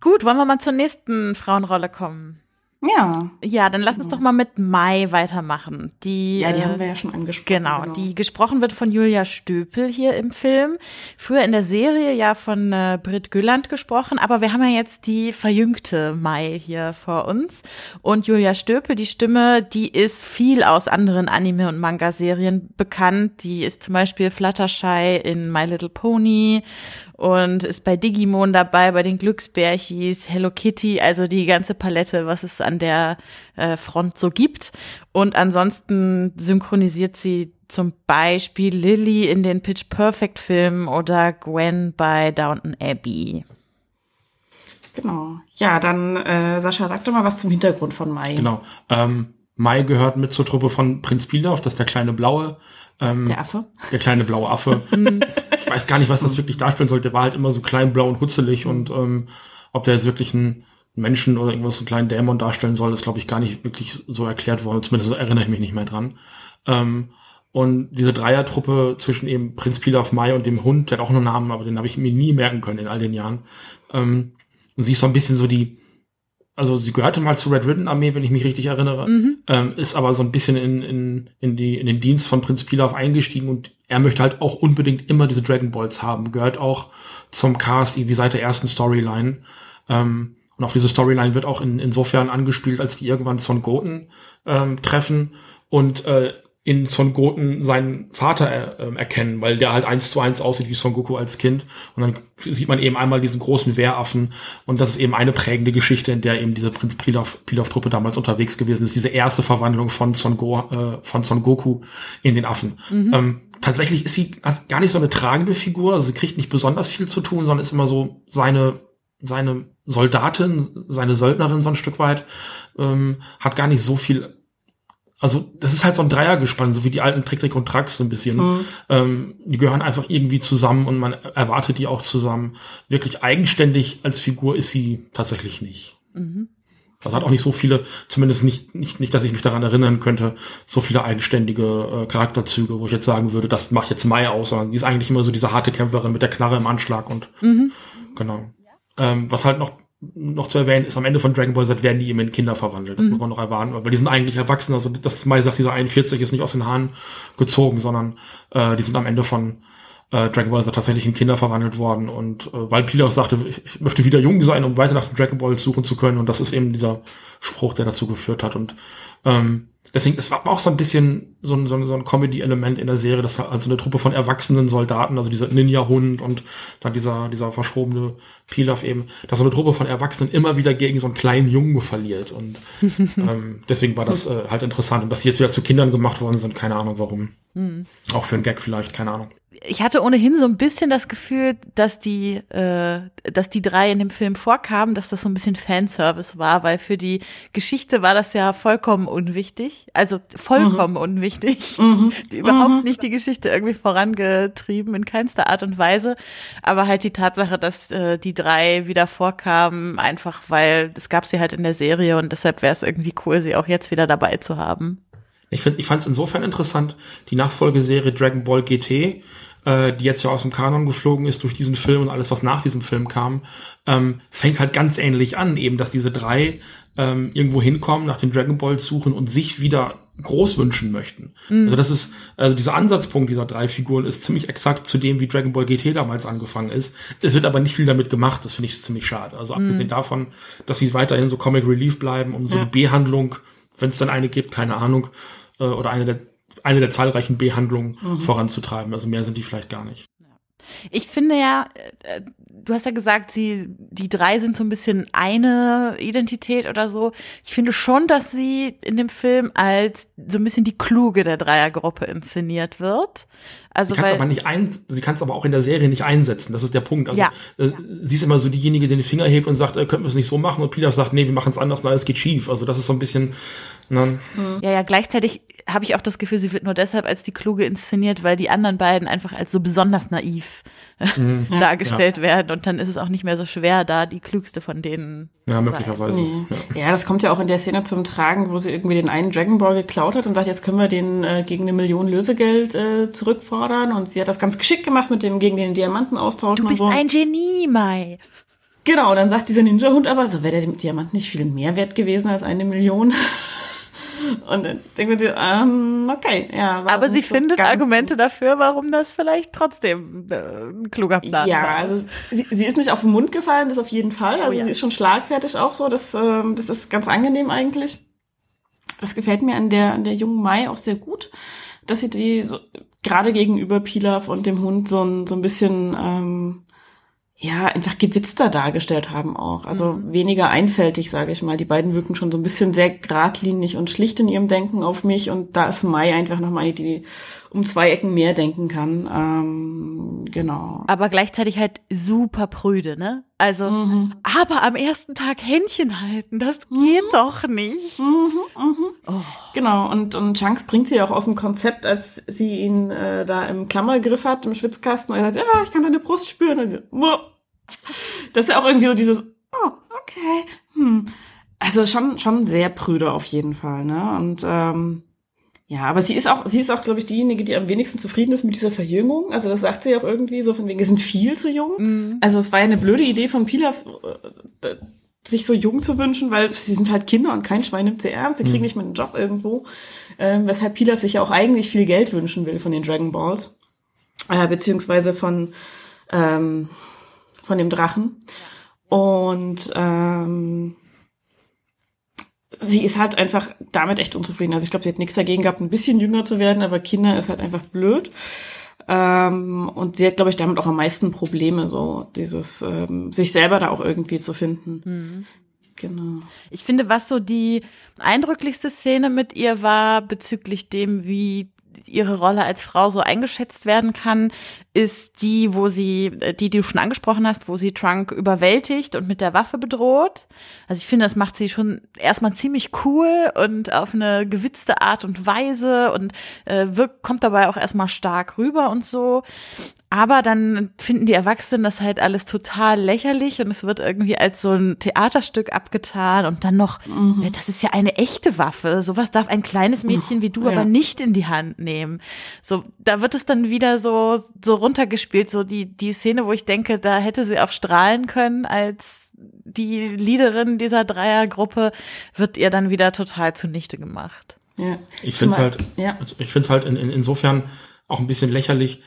Gut, wollen wir mal zur nächsten Frauenrolle kommen? Ja. Ja, dann lass uns doch mal mit Mai weitermachen. Die, ja, die äh, haben wir ja schon angesprochen. Genau, genau, die gesprochen wird von Julia Stöpel hier im Film. Früher in der Serie ja von äh, Britt Gülland gesprochen, aber wir haben ja jetzt die verjüngte Mai hier vor uns. Und Julia Stöpel, die Stimme, die ist viel aus anderen Anime- und Manga-Serien bekannt. Die ist zum Beispiel Fluttershy in My Little Pony und ist bei Digimon dabei, bei den Glücksbärchis, Hello Kitty, also die ganze Palette, was es an der äh, Front so gibt. Und ansonsten synchronisiert sie zum Beispiel Lily in den Pitch Perfect Filmen oder Gwen bei Downton Abbey. Genau. Ja, dann äh, Sascha, sag doch mal was zum Hintergrund von Mai. Genau. Ähm, Mai gehört mit zur Truppe von Prinz Pilaf, das ist der kleine Blaue. Ähm, der Affe? Der kleine blaue Affe. ich weiß gar nicht, was das wirklich darstellen sollte. Der war halt immer so klein, blau und hutzelig und ähm, ob der jetzt wirklich ein Menschen oder irgendwas, so einen kleinen Dämon darstellen soll, ist, glaube ich, gar nicht wirklich so erklärt worden. Zumindest erinnere ich mich nicht mehr dran. Ähm, und diese Dreiertruppe zwischen eben Prinz Pilaf Mai und dem Hund, der hat auch einen Namen, aber den habe ich mir nie merken können in all den Jahren. Ähm, und sie ist so ein bisschen so die, also sie gehörte mal zur Red Ribbon Armee, wenn ich mich richtig erinnere, mhm. ähm, ist aber so ein bisschen in, in, in, die, in den Dienst von Prinz Pilaf eingestiegen und er möchte halt auch unbedingt immer diese Dragon Balls haben, gehört auch zum Cast irgendwie seit der ersten Storyline. Ähm, und auf diese Storyline wird auch in, insofern angespielt, als die irgendwann Son Goten ähm, treffen und äh, in Son Goten seinen Vater äh, erkennen, weil der halt eins zu eins aussieht wie Son Goku als Kind. Und dann sieht man eben einmal diesen großen Wehraffen. Und das ist eben eine prägende Geschichte, in der eben diese Prinz Pilaf-Truppe damals unterwegs gewesen ist. Diese erste Verwandlung von Son, Go, äh, von Son Goku in den Affen. Mhm. Ähm, tatsächlich ist sie gar nicht so eine tragende Figur. Also sie kriegt nicht besonders viel zu tun, sondern ist immer so seine, seine Soldatin, seine Söldnerin so ein Stück weit. Ähm, hat gar nicht so viel also das ist halt so ein Dreiergespann, so wie die alten Trick, Trick und Tracks so ein bisschen. Mhm. Ähm, die gehören einfach irgendwie zusammen und man erwartet die auch zusammen. Wirklich eigenständig als Figur ist sie tatsächlich nicht. Mhm. Das hat auch nicht so viele, zumindest nicht, nicht, nicht, dass ich mich daran erinnern könnte, so viele eigenständige äh, Charakterzüge, wo ich jetzt sagen würde, das macht jetzt Mai aus, sondern die ist eigentlich immer so diese harte Kämpferin mit der Knarre im Anschlag und mhm. genau. Ähm, was halt noch noch zu erwähnen ist, am Ende von Dragon Ball Z werden die eben in Kinder verwandelt. Das mhm. muss man noch erwarten, weil die sind eigentlich erwachsen. Also das Mai sagt, dieser 41 ist nicht aus den Haaren gezogen, sondern äh, die sind am Ende von äh, Dragon Ball Z tatsächlich in Kinder verwandelt worden. Und äh, weil Pilaf sagte, ich möchte wieder jung sein, um weiter nach Dragon Ball suchen zu können. Und das ist eben dieser Spruch, der dazu geführt hat. Und ähm, deswegen, es war auch so ein bisschen so ein, so ein, so ein Comedy-Element in der Serie, dass also eine Truppe von erwachsenen Soldaten, also dieser Ninja-Hund und dann dieser, dieser verschrobene Pilaf eben, dass so eine Truppe von Erwachsenen immer wieder gegen so einen kleinen Jungen verliert. Und ähm, deswegen war das äh, halt interessant. Und dass sie jetzt wieder zu Kindern gemacht worden sind, keine Ahnung warum. Mhm. Auch für einen Gag vielleicht, keine Ahnung ich hatte ohnehin so ein bisschen das Gefühl, dass die, äh, dass die drei in dem Film vorkamen, dass das so ein bisschen Fanservice war, weil für die Geschichte war das ja vollkommen unwichtig, also vollkommen mhm. unwichtig, mhm. überhaupt mhm. nicht die Geschichte irgendwie vorangetrieben in keinster Art und Weise, aber halt die Tatsache, dass äh, die drei wieder vorkamen, einfach weil es gab sie halt in der Serie und deshalb wäre es irgendwie cool, sie auch jetzt wieder dabei zu haben. Ich, find, ich fand es insofern interessant, die Nachfolgeserie Dragon Ball GT, äh, die jetzt ja aus dem Kanon geflogen ist durch diesen Film und alles, was nach diesem Film kam, ähm, fängt halt ganz ähnlich an, eben, dass diese drei ähm, irgendwo hinkommen, nach den Dragon Balls suchen und sich wieder groß wünschen möchten. Mhm. Also das ist, also dieser Ansatzpunkt dieser drei Figuren ist ziemlich exakt zu dem, wie Dragon Ball GT damals angefangen ist. Es wird aber nicht viel damit gemacht, das finde ich ziemlich schade. Also mhm. abgesehen davon, dass sie weiterhin so Comic Relief bleiben, um so ja. eine B-Handlung, wenn es dann eine gibt, keine Ahnung, äh, oder eine der, eine der zahlreichen Behandlungen mhm. voranzutreiben. Also mehr sind die vielleicht gar nicht. Ich finde ja, äh, du hast ja gesagt, sie, die drei sind so ein bisschen eine Identität oder so. Ich finde schon, dass sie in dem Film als so ein bisschen die Kluge der Dreiergruppe inszeniert wird. Also sie kann es aber nicht ein, sie kann es aber auch in der Serie nicht einsetzen. Das ist der Punkt. Also ja. äh, sie ist immer so diejenige, die den Finger hebt und sagt, äh, könnten wir es nicht so machen? Und Peter sagt, nee, wir machen es anders und alles geht schief. Also das ist so ein bisschen. Ne? Ja, ja. Gleichzeitig habe ich auch das Gefühl, sie wird nur deshalb als die Kluge inszeniert, weil die anderen beiden einfach als so besonders naiv mhm. dargestellt ja. werden. Und dann ist es auch nicht mehr so schwer, da die klügste von denen. Ja, möglicherweise. Nee. Ja. ja. das kommt ja auch in der Szene zum Tragen, wo sie irgendwie den einen Dragon Ball geklaut hat und sagt, jetzt können wir den äh, gegen eine Million Lösegeld äh, zurückfordern. Und sie hat das ganz geschickt gemacht mit dem gegen den Diamanten austauschen. Du bist so. ein Genie, Mai. Genau, dann sagt dieser Ninja-Hund aber, so wäre der Diamant nicht viel mehr wert gewesen als eine Million. Und dann denkt man sich, ähm, okay, ja. Aber sie so findet Argumente dafür, warum das vielleicht trotzdem äh, ein kluger Plan ja, war. Ja, also sie, sie ist nicht auf den Mund gefallen, das auf jeden Fall. Also oh, ja. sie ist schon schlagfertig auch so. Das, ähm, das ist ganz angenehm eigentlich. Das gefällt mir an der, an der jungen Mai auch sehr gut, dass sie die so, gerade gegenüber Pilaf und dem Hund so ein, so ein bisschen ähm, ja, einfach gewitzter dargestellt haben auch. Also mhm. weniger einfältig, sage ich mal. Die beiden wirken schon so ein bisschen sehr geradlinig und schlicht in ihrem Denken auf mich. Und da ist Mai einfach nochmal die um zwei Ecken mehr denken kann. Ähm, genau. Aber gleichzeitig halt super prüde, ne? Also, mhm. aber am ersten Tag Händchen halten, das geht mhm. doch nicht. Mhm, mhm. Oh. Genau, und, und Chunks bringt sie auch aus dem Konzept, als sie ihn äh, da im Klammergriff hat, im Schwitzkasten, und er sagt, ja, ich kann deine Brust spüren. Und sie, das ist ja auch irgendwie so dieses, oh, okay, hm. Also schon, schon sehr prüde auf jeden Fall, ne? Und ähm, ja, aber sie ist auch, sie ist auch, glaube ich, diejenige, die am wenigsten zufrieden ist mit dieser Verjüngung. Also das sagt sie auch irgendwie so von wegen, wir sind viel zu jung. Mhm. Also es war ja eine blöde Idee von Pilaf, äh, sich so jung zu wünschen, weil sie sind halt Kinder und kein Schwein nimmt sie ernst. Sie kriegen mhm. nicht mal einen Job irgendwo. Ähm, weshalb Pilaf sich ja auch eigentlich viel Geld wünschen will von den Dragon Balls. Äh, beziehungsweise von, ähm, von dem Drachen. Und ähm, sie ist halt einfach damit echt unzufrieden. Also ich glaube, sie hat nichts dagegen gehabt, ein bisschen jünger zu werden, aber Kinder ist halt einfach blöd. Ähm, und sie hat, glaube ich, damit auch am meisten Probleme, so dieses ähm, sich selber da auch irgendwie zu finden. Mhm. Genau. Ich finde, was so die eindrücklichste Szene mit ihr war bezüglich dem, wie ihre Rolle als Frau so eingeschätzt werden kann, ist die, wo sie, äh, die, die du schon angesprochen hast, wo sie Trunk überwältigt und mit der Waffe bedroht. Also ich finde, das macht sie schon erstmal ziemlich cool und auf eine gewitzte Art und Weise und äh, wirkt, kommt dabei auch erstmal stark rüber und so. Aber dann finden die Erwachsenen das halt alles total lächerlich und es wird irgendwie als so ein Theaterstück abgetan und dann noch, mhm. das ist ja eine echte Waffe. Sowas darf ein kleines Mädchen wie du ja. aber nicht in die Hand nehmen. So, da wird es dann wieder so, so runtergespielt, so die, die Szene, wo ich denke, da hätte sie auch strahlen können als die Leaderin dieser Dreiergruppe, wird ihr dann wieder total zunichte gemacht. Ja. Ich finde es halt, ja. ich finde es halt in, in, insofern auch ein bisschen lächerlich,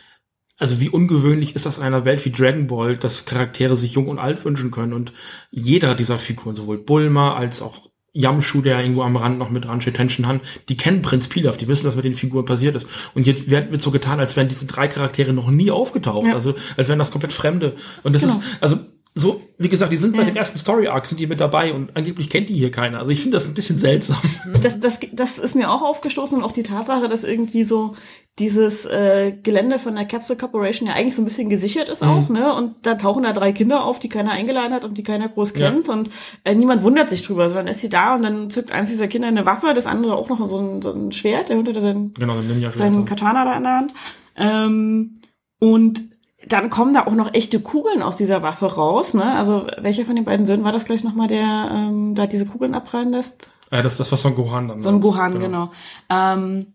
also wie ungewöhnlich ist das in einer Welt wie Dragon Ball, dass Charaktere sich jung und alt wünschen können und jeder dieser Figuren, sowohl Bulma als auch Yamshu, der irgendwo am Rand noch mit dran steht, Tension Han, die kennen Prinz Pilaf, die wissen, was mit den Figuren passiert ist. Und jetzt wird, wird so getan, als wären diese drei Charaktere noch nie aufgetaucht, ja. also als wären das komplett Fremde. Und das genau. ist, also so, wie gesagt, die sind seit dem ersten Story Arc sind die mit dabei und angeblich kennt die hier keiner. Also ich finde das ein bisschen seltsam. Das, das, das ist mir auch aufgestoßen und auch die Tatsache, dass irgendwie so dieses äh, Gelände von der Capsule Corporation ja eigentlich so ein bisschen gesichert ist mhm. auch, ne? Und da tauchen da drei Kinder auf, die keiner eingeladen hat und die keiner groß kennt ja. und äh, niemand wundert sich drüber, sondern ist sie da und dann zückt eins dieser Kinder eine Waffe, das andere auch noch so ein, so ein Schwert, der unter sein, genau, seinen Katana da in der Hand. Ähm, und dann kommen da auch noch echte Kugeln aus dieser Waffe raus. Ne? Also welcher von den beiden Söhnen war das gleich nochmal, der ähm, da diese Kugeln abprallen lässt? Ja, das, das war so ein Gohan dann. So ein Gohan, genau. genau. Ähm,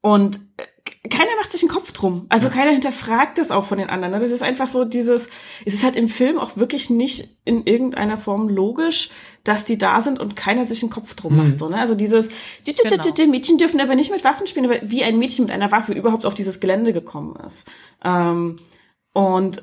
und äh, keiner macht sich einen Kopf drum. Also ja. keiner hinterfragt das auch von den anderen. Ne? Das ist einfach so dieses, es ist halt im Film auch wirklich nicht in irgendeiner Form logisch, dass die da sind und keiner sich einen Kopf drum mhm. macht. So, ne? Also dieses, die, die, genau. die, Mädchen dürfen aber nicht mit Waffen spielen, aber wie ein Mädchen mit einer Waffe überhaupt auf dieses Gelände gekommen ist. Ähm, und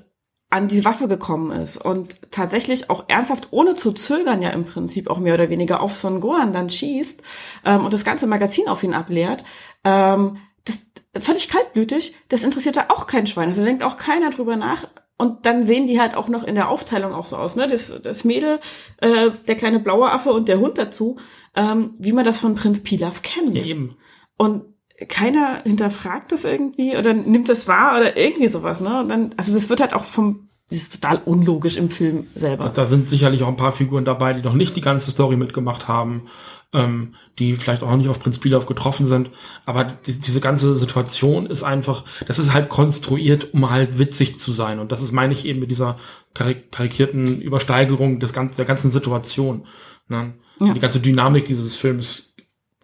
an die Waffe gekommen ist und tatsächlich auch ernsthaft, ohne zu zögern ja im Prinzip auch mehr oder weniger auf Son Gohan dann schießt ähm, und das ganze Magazin auf ihn ableert, ähm, das völlig kaltblütig, das interessiert da auch kein Schwein. Also da denkt auch keiner drüber nach. Und dann sehen die halt auch noch in der Aufteilung auch so aus, ne? Das, das Mädel, äh, der kleine blaue Affe und der Hund dazu, ähm, wie man das von Prinz Pilaf kennt. Ja, eben. Und keiner hinterfragt das irgendwie oder nimmt das wahr oder irgendwie sowas, ne? Und dann, also das wird halt auch vom, das ist total unlogisch im Film selber. Da sind sicherlich auch ein paar Figuren dabei, die noch nicht die ganze Story mitgemacht haben, ähm, die vielleicht auch noch nicht auf Prinz Pilaf getroffen sind. Aber die, diese ganze Situation ist einfach, das ist halt konstruiert, um halt witzig zu sein. Und das ist, meine ich, eben mit dieser karik karikierten Übersteigerung des ganzen, der ganzen Situation. Ne? Ja. Die ganze Dynamik dieses Films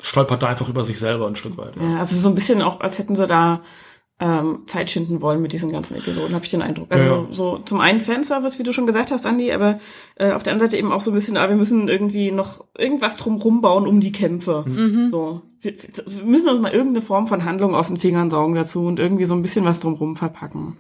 stolpert da einfach über sich selber ein Stück weit. Ja, ja also so ein bisschen auch, als hätten sie da ähm, Zeit schinden wollen mit diesen ganzen Episoden, habe ich den Eindruck. Also ja. so zum einen Fanservice, wie du schon gesagt hast, Andi, aber äh, auf der anderen Seite eben auch so ein bisschen, ah, wir müssen irgendwie noch irgendwas drumrum bauen um die Kämpfe. Mhm. So, wir, wir müssen uns mal irgendeine Form von Handlung aus den Fingern saugen dazu und irgendwie so ein bisschen was drumrum verpacken.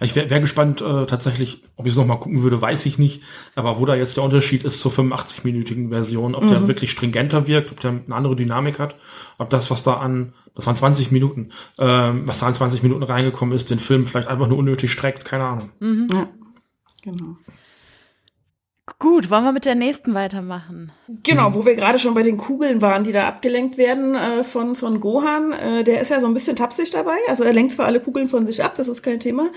Ich wäre wär gespannt, äh, tatsächlich, ob ich es nochmal gucken würde, weiß ich nicht. Aber wo da jetzt der Unterschied ist zur 85-minütigen Version, ob mhm. der wirklich stringenter wirkt, ob der eine andere Dynamik hat, ob das, was da an, das waren 20 Minuten, ähm, was da an 20 Minuten reingekommen ist, den Film vielleicht einfach nur unnötig streckt, keine Ahnung. Mhm. Ja, genau. Gut, wollen wir mit der nächsten weitermachen? Genau, wo wir gerade schon bei den Kugeln waren, die da abgelenkt werden äh, von Son Gohan. Äh, der ist ja so ein bisschen tapsig dabei. Also er lenkt zwar alle Kugeln von sich ab, das ist kein Thema,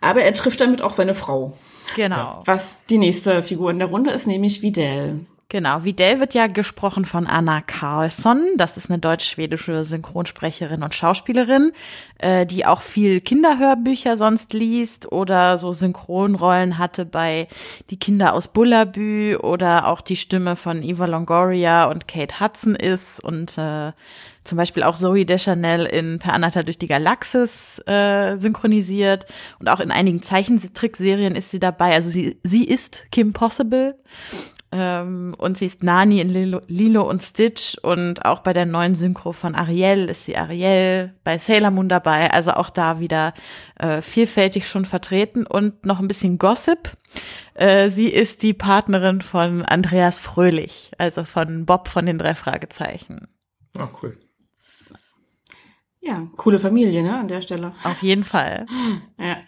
aber er trifft damit auch seine Frau. Genau. Was die nächste Figur in der Runde ist, nämlich Videl. Genau, Videl wird ja gesprochen von Anna Carlsson. Das ist eine deutsch-schwedische Synchronsprecherin und Schauspielerin, äh, die auch viel Kinderhörbücher sonst liest oder so Synchronrollen hatte bei Die Kinder aus Bullabü oder auch die Stimme von Eva Longoria und Kate Hudson ist und äh, zum Beispiel auch Zoe Deschanel in Per Anata durch die Galaxis äh, synchronisiert und auch in einigen Zeichentrickserien ist sie dabei. Also sie, sie ist Kim Possible ähm, und sie ist Nani in Lilo, Lilo, und Stitch und auch bei der neuen Synchro von Ariel ist sie Ariel, bei Sailor Moon dabei, also auch da wieder äh, vielfältig schon vertreten und noch ein bisschen Gossip. Äh, sie ist die Partnerin von Andreas Fröhlich, also von Bob von den drei Fragezeichen. Ah, cool. Ja, coole Familie, ne, an der Stelle. Auf jeden Fall. ja.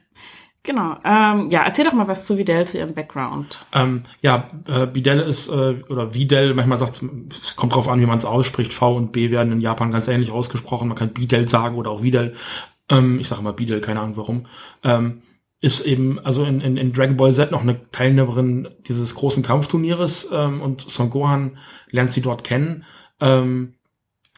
Genau. Ähm, ja, erzähl doch mal was zu Videl, zu ihrem Background. Ähm, ja, äh, Videl ist, äh, oder Videl, manchmal sagt es, kommt drauf an, wie man es ausspricht. V und B werden in Japan ganz ähnlich ausgesprochen. Man kann Bidel sagen oder auch Videl. Ähm, ich sage mal Bidel, keine Ahnung warum. Ähm, ist eben, also in, in, in Dragon Ball Z noch eine Teilnehmerin dieses großen Kampfturnieres ähm, und Son Gohan lernt sie dort kennen. Ähm,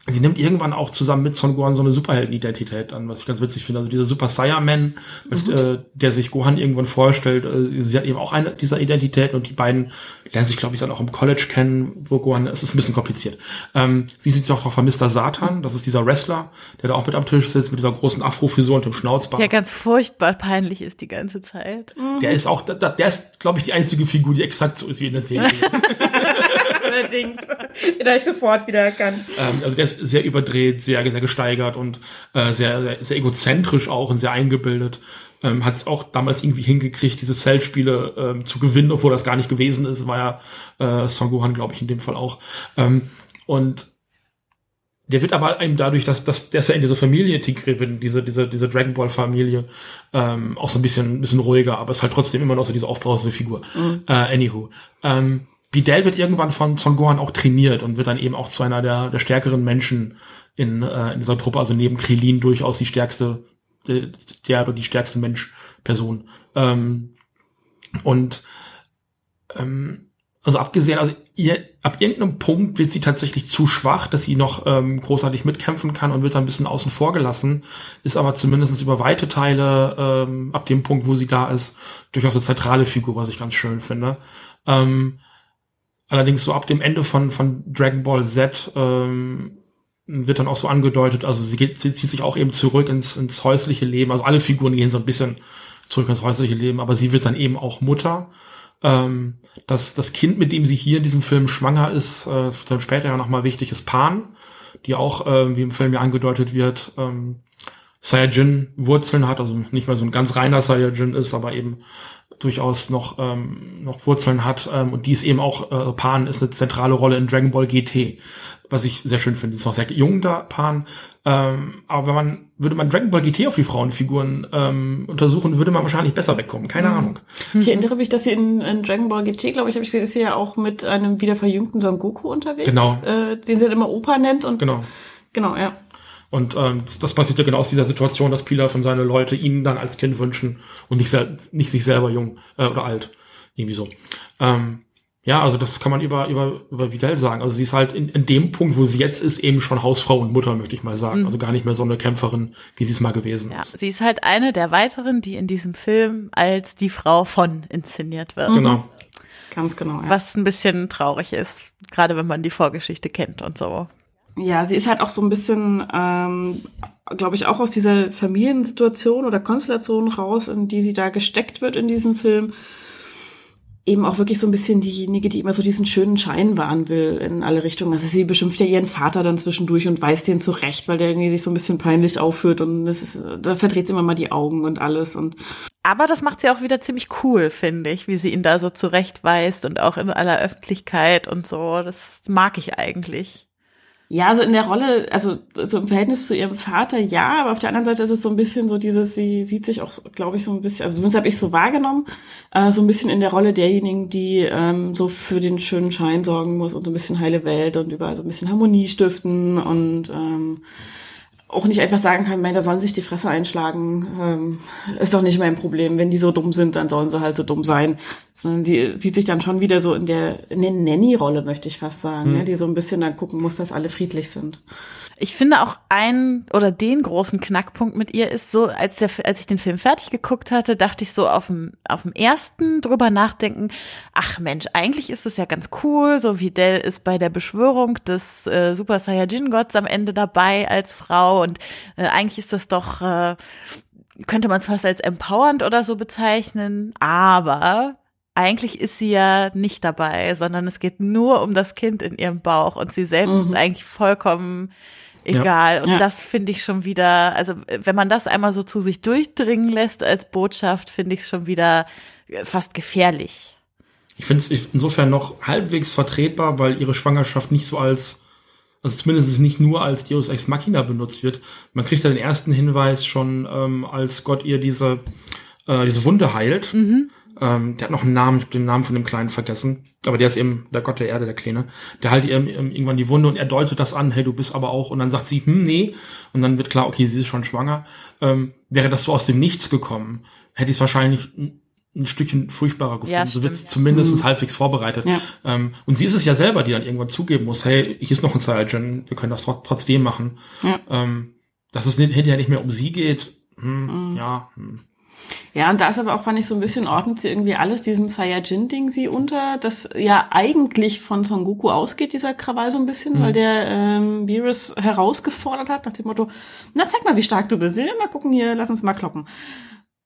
sie nimmt irgendwann auch zusammen mit Son Gohan so eine Superheldenidentität an, was ich ganz witzig finde. Also dieser Super Saiyaman, mhm. äh, der sich Gohan irgendwann vorstellt, äh, sie hat eben auch eine dieser Identitäten und die beiden lernen sich, glaube ich, dann auch im College kennen, wo Gohan, es ist ein bisschen kompliziert. Ähm, sie sieht sich auch von Mr. Satan, das ist dieser Wrestler, der da auch mit am Tisch sitzt, mit dieser großen Afro-Frisur und dem Schnauzbart. Der ganz furchtbar peinlich ist die ganze Zeit. Der ist auch, der, der ist, glaube ich, die einzige Figur, die exakt so ist wie in der Serie. Allerdings. Den habe ich sofort wieder erkannt. Ähm, also der ist sehr überdreht, sehr, sehr gesteigert und äh, sehr, sehr, sehr egozentrisch auch und sehr eingebildet. Ähm, hat es auch damals irgendwie hingekriegt, diese Cell-Spiele ähm, zu gewinnen, obwohl das gar nicht gewesen ist, war ja äh, Son Gohan, glaube ich, in dem Fall auch. Ähm, und der wird aber eben dadurch, dass, dass, dass er in diese Familie integriert wird, diese, diese, diese Dragon Ball Familie, ähm, auch so ein bisschen, ein bisschen ruhiger, aber ist halt trotzdem immer noch so diese aufbrausende Figur. Mhm. Äh, anywho. Ähm, Bidel wird irgendwann von Son Gohan auch trainiert und wird dann eben auch zu einer der, der stärkeren Menschen in, äh, in dieser Truppe, also neben Krillin durchaus die stärkste, der, der oder die stärkste Mensch-Person. Ähm, und ähm, also abgesehen, also ihr, ab irgendeinem Punkt wird sie tatsächlich zu schwach, dass sie noch ähm, großartig mitkämpfen kann und wird dann ein bisschen außen vor gelassen, ist aber zumindest über weite Teile ähm, ab dem Punkt, wo sie da ist, durchaus eine zentrale Figur, was ich ganz schön finde. Ähm, Allerdings so ab dem Ende von, von Dragon Ball Z ähm, wird dann auch so angedeutet, also sie, geht, sie zieht sich auch eben zurück ins, ins häusliche Leben. Also alle Figuren gehen so ein bisschen zurück ins häusliche Leben, aber sie wird dann eben auch Mutter. Ähm, das, das Kind, mit dem sie hier in diesem Film schwanger ist, äh, dann später ja nochmal wichtig, ist Pan, die auch, äh, wie im Film ja angedeutet wird, ähm, Saiyajin-Wurzeln hat, also nicht mal so ein ganz reiner Saiyajin ist, aber eben durchaus noch, ähm, noch Wurzeln hat. Ähm, und die ist eben auch, äh, Pan ist eine zentrale Rolle in Dragon Ball GT, was ich sehr schön finde. Ist noch sehr jung da, Pan. Ähm, aber wenn man, würde man Dragon Ball GT auf die Frauenfiguren ähm, untersuchen, würde man wahrscheinlich besser wegkommen. Keine mhm. Ahnung. Ich erinnere mich, dass sie in, in Dragon Ball GT, glaube ich, habe ich gesehen, ist sie ja auch mit einem wieder verjüngten Son Goku unterwegs. Genau. Äh, den sie dann immer Opa nennt und. Genau. Genau, ja. Und ähm, das passiert ja genau aus dieser Situation, dass Pilaf und seine Leute ihn dann als Kind wünschen und nicht, nicht sich selber jung äh, oder alt. Irgendwie so. Ähm, ja, also das kann man über, über, über Vidal sagen. Also sie ist halt in, in dem Punkt, wo sie jetzt ist, eben schon Hausfrau und Mutter, möchte ich mal sagen. Mhm. Also gar nicht mehr so eine Kämpferin, wie sie es mal gewesen ja, ist. Sie ist halt eine der weiteren, die in diesem Film als die Frau von inszeniert wird. Genau. Ganz genau. Ja. Was ein bisschen traurig ist, gerade wenn man die Vorgeschichte kennt und so. Ja, sie ist halt auch so ein bisschen, ähm, glaube ich, auch aus dieser Familiensituation oder Konstellation raus, in die sie da gesteckt wird in diesem Film. Eben auch wirklich so ein bisschen diejenige, die immer so diesen schönen Schein wahren will in alle Richtungen. Also sie beschimpft ja ihren Vater dann zwischendurch und weist den zurecht, weil der irgendwie sich so ein bisschen peinlich aufführt und das ist, da verdreht sie immer mal die Augen und alles und aber das macht sie auch wieder ziemlich cool, finde ich, wie sie ihn da so zurechtweist und auch in aller Öffentlichkeit und so. Das mag ich eigentlich. Ja, also in der Rolle, also so im Verhältnis zu ihrem Vater, ja, aber auf der anderen Seite ist es so ein bisschen so dieses, sie sieht sich auch, glaube ich, so ein bisschen, also zumindest habe ich so wahrgenommen, äh, so ein bisschen in der Rolle derjenigen, die ähm, so für den schönen Schein sorgen muss und so ein bisschen heile Welt und überall so ein bisschen Harmonie stiften und ähm, auch nicht einfach sagen kann, mein, da sollen sich die Fresse einschlagen, ähm, ist doch nicht mein Problem. Wenn die so dumm sind, dann sollen sie halt so dumm sein. Sondern sie sieht sich dann schon wieder so in der, in der Nanny-Rolle, möchte ich fast sagen, mhm. ne, die so ein bisschen dann gucken muss, dass alle friedlich sind. Ich finde auch ein oder den großen Knackpunkt mit ihr ist so, als, der, als ich den Film fertig geguckt hatte, dachte ich so auf dem, auf dem ersten drüber nachdenken, ach Mensch, eigentlich ist es ja ganz cool, so wie Dell ist bei der Beschwörung des äh, Super Saiyajin Gods am Ende dabei als Frau und äh, eigentlich ist das doch, äh, könnte man es fast als empowernd oder so bezeichnen, aber eigentlich ist sie ja nicht dabei, sondern es geht nur um das Kind in ihrem Bauch und sie selbst mhm. ist eigentlich vollkommen egal. Ja. Und ja. das finde ich schon wieder, also wenn man das einmal so zu sich durchdringen lässt als Botschaft, finde ich es schon wieder äh, fast gefährlich. Ich finde es insofern noch halbwegs vertretbar, weil ihre Schwangerschaft nicht so als, also zumindest nicht nur als Deus Ex Machina benutzt wird. Man kriegt ja den ersten Hinweis schon, ähm, als Gott ihr diese, äh, diese Wunde heilt. Mhm. Ähm, der hat noch einen Namen, ich habe den Namen von dem Kleinen vergessen. Aber der ist eben der Gott der Erde, der Kleine. Der halt ihr irgendwann die Wunde und er deutet das an, hey, du bist aber auch. Und dann sagt sie, hm, nee. Und dann wird klar, okay, sie ist schon schwanger. Ähm, wäre das so aus dem Nichts gekommen, hätte ich es wahrscheinlich ein Stückchen furchtbarer gefunden. Ja, so wird ja. zumindest Mhm. halbwegs vorbereitet. Ja. Ähm, und sie ist es ja selber, die dann irgendwann zugeben muss, hey, hier ist noch ein Cyanogen, wir können das tro trotzdem machen. Ja. Ähm, dass es nicht- hinterher nicht mehr um sie geht, hm, Mhm. ja. Hm. Ja, und da ist aber auch, fand ich, so ein bisschen ordnet sie irgendwie alles diesem Saiyajin-Ding sie unter, das ja eigentlich von Son Goku ausgeht, dieser Krawall so ein bisschen, Mhm. weil der ähm, Beerus herausgefordert hat, nach dem Motto, na zeig mal, wie stark du bist. Ja, mal gucken hier, lass uns mal kloppen.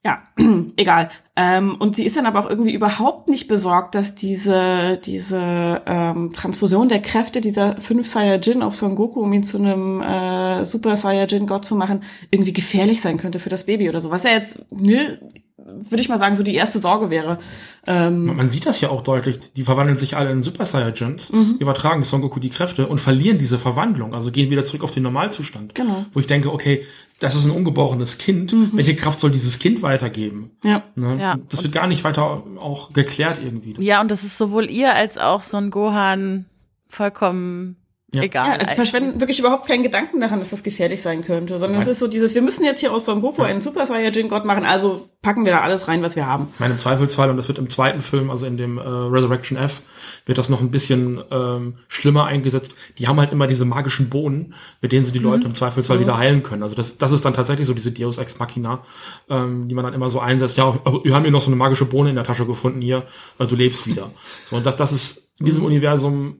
Ja, egal. Ähm, und sie ist dann aber auch irgendwie überhaupt nicht besorgt, dass diese, diese ähm, Transfusion der Kräfte dieser fünf Saiyajin auf Son Goku, um ihn zu einem äh, Super Saiyajin-Gott zu machen, irgendwie gefährlich sein könnte für das Baby oder so. Was ja jetzt, ne, würde ich mal sagen, so die erste Sorge wäre. Ähm, Man sieht das ja auch deutlich. Die verwandeln sich alle in Super Saiyajins, Mhm. übertragen Son Goku die Kräfte und verlieren diese Verwandlung, also gehen wieder zurück auf den Normalzustand. Genau. Wo ich denke, okay, das ist ein ungeborenes Kind. Mhm. Welche Kraft soll dieses Kind weitergeben? ja. Ne? Ja. Das wird gar nicht weiter auch geklärt irgendwie. Ja, und das ist sowohl ihr als auch so ein Gohan vollkommen Ja. egal. Ja, also verschwenden wirklich überhaupt keinen Gedanken daran, dass das gefährlich sein könnte, sondern es Nein. ist so dieses, wir müssen jetzt hier aus Son Goku einen Super Saiyajin-Gott machen, also packen wir da alles rein, was wir haben. Ich meine, im Zweifelsfall, und das wird im zweiten Film, also in dem äh, Resurrection F, wird das noch ein bisschen ähm, schlimmer eingesetzt. Die haben halt immer diese magischen Bohnen, mit denen sie die Leute im Zweifelsfall wieder heilen können. Also das, das ist dann tatsächlich so diese Deus Ex Machina, ähm, die man dann immer so einsetzt. Ja, wir haben hier noch so eine magische Bohne in der Tasche gefunden hier, äh, du lebst wieder. So, und das, das ist in diesem Universum,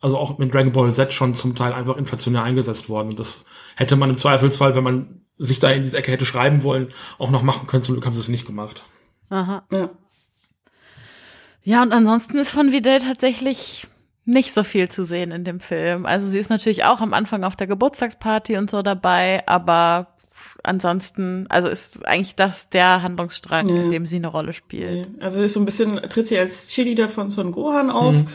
also auch mit Dragon Ball Z schon zum Teil einfach inflationär eingesetzt worden. Und das hätte man im Zweifelsfall, wenn man sich da in diese Ecke hätte schreiben wollen, auch noch machen können. Zum Glück haben sie es nicht gemacht. Aha. Ja. Ja, und ansonsten ist von Videl tatsächlich nicht so viel zu sehen in dem Film. Also sie ist natürlich auch am Anfang auf der Geburtstagsparty und so dabei, aber ansonsten, also ist eigentlich das der Handlungsstrang, Ja. in dem sie eine Rolle spielt. Also ist so ein bisschen, tritt sie als Cheerleader von Son Gohan auf, Mhm.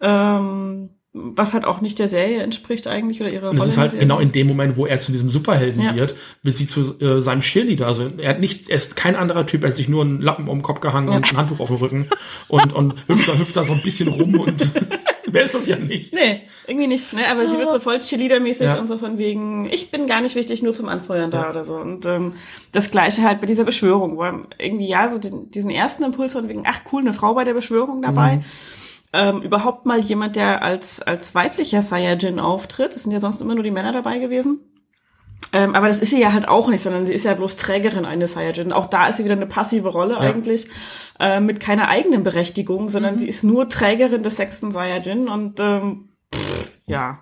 ähm, was halt auch nicht der Serie entspricht eigentlich oder ihrer Und Rolle. es ist halt genau in dem Moment, wo er zu diesem Superhelden Ja. wird, wird sie zu äh, seinem Cheerleader. Also er hat nicht, er ist kein anderer Typ, er hat sich nur einen Lappen um den Kopf gehangen und ein Handtuch auf dem Rücken und, und hüpft da, hüpft da so ein bisschen rum und wer ist das ja nicht? Nee, irgendwie nicht, ne? Aber sie wird so voll Cheerleader-mäßig Ja. und so von wegen, ich bin gar nicht wichtig, nur zum Anfeuern da Ja. oder so. Und ähm, das gleiche halt bei dieser Beschwörung, wo irgendwie ja so den, diesen ersten Impuls von wegen, ach cool, eine Frau bei der Beschwörung dabei. Mhm. Ähm, überhaupt mal jemand, der als, als weiblicher Saiyajin auftritt. Es sind ja sonst immer nur die Männer dabei gewesen. Ähm, aber das ist sie ja halt auch nicht, sondern sie ist ja bloß Trägerin eines Saiyajin. Auch da ist sie wieder eine passive Rolle eigentlich, äh, mit keiner eigenen Berechtigung, sondern sie ist nur Trägerin des sechsten Saiyajin und ähm, pff, ja,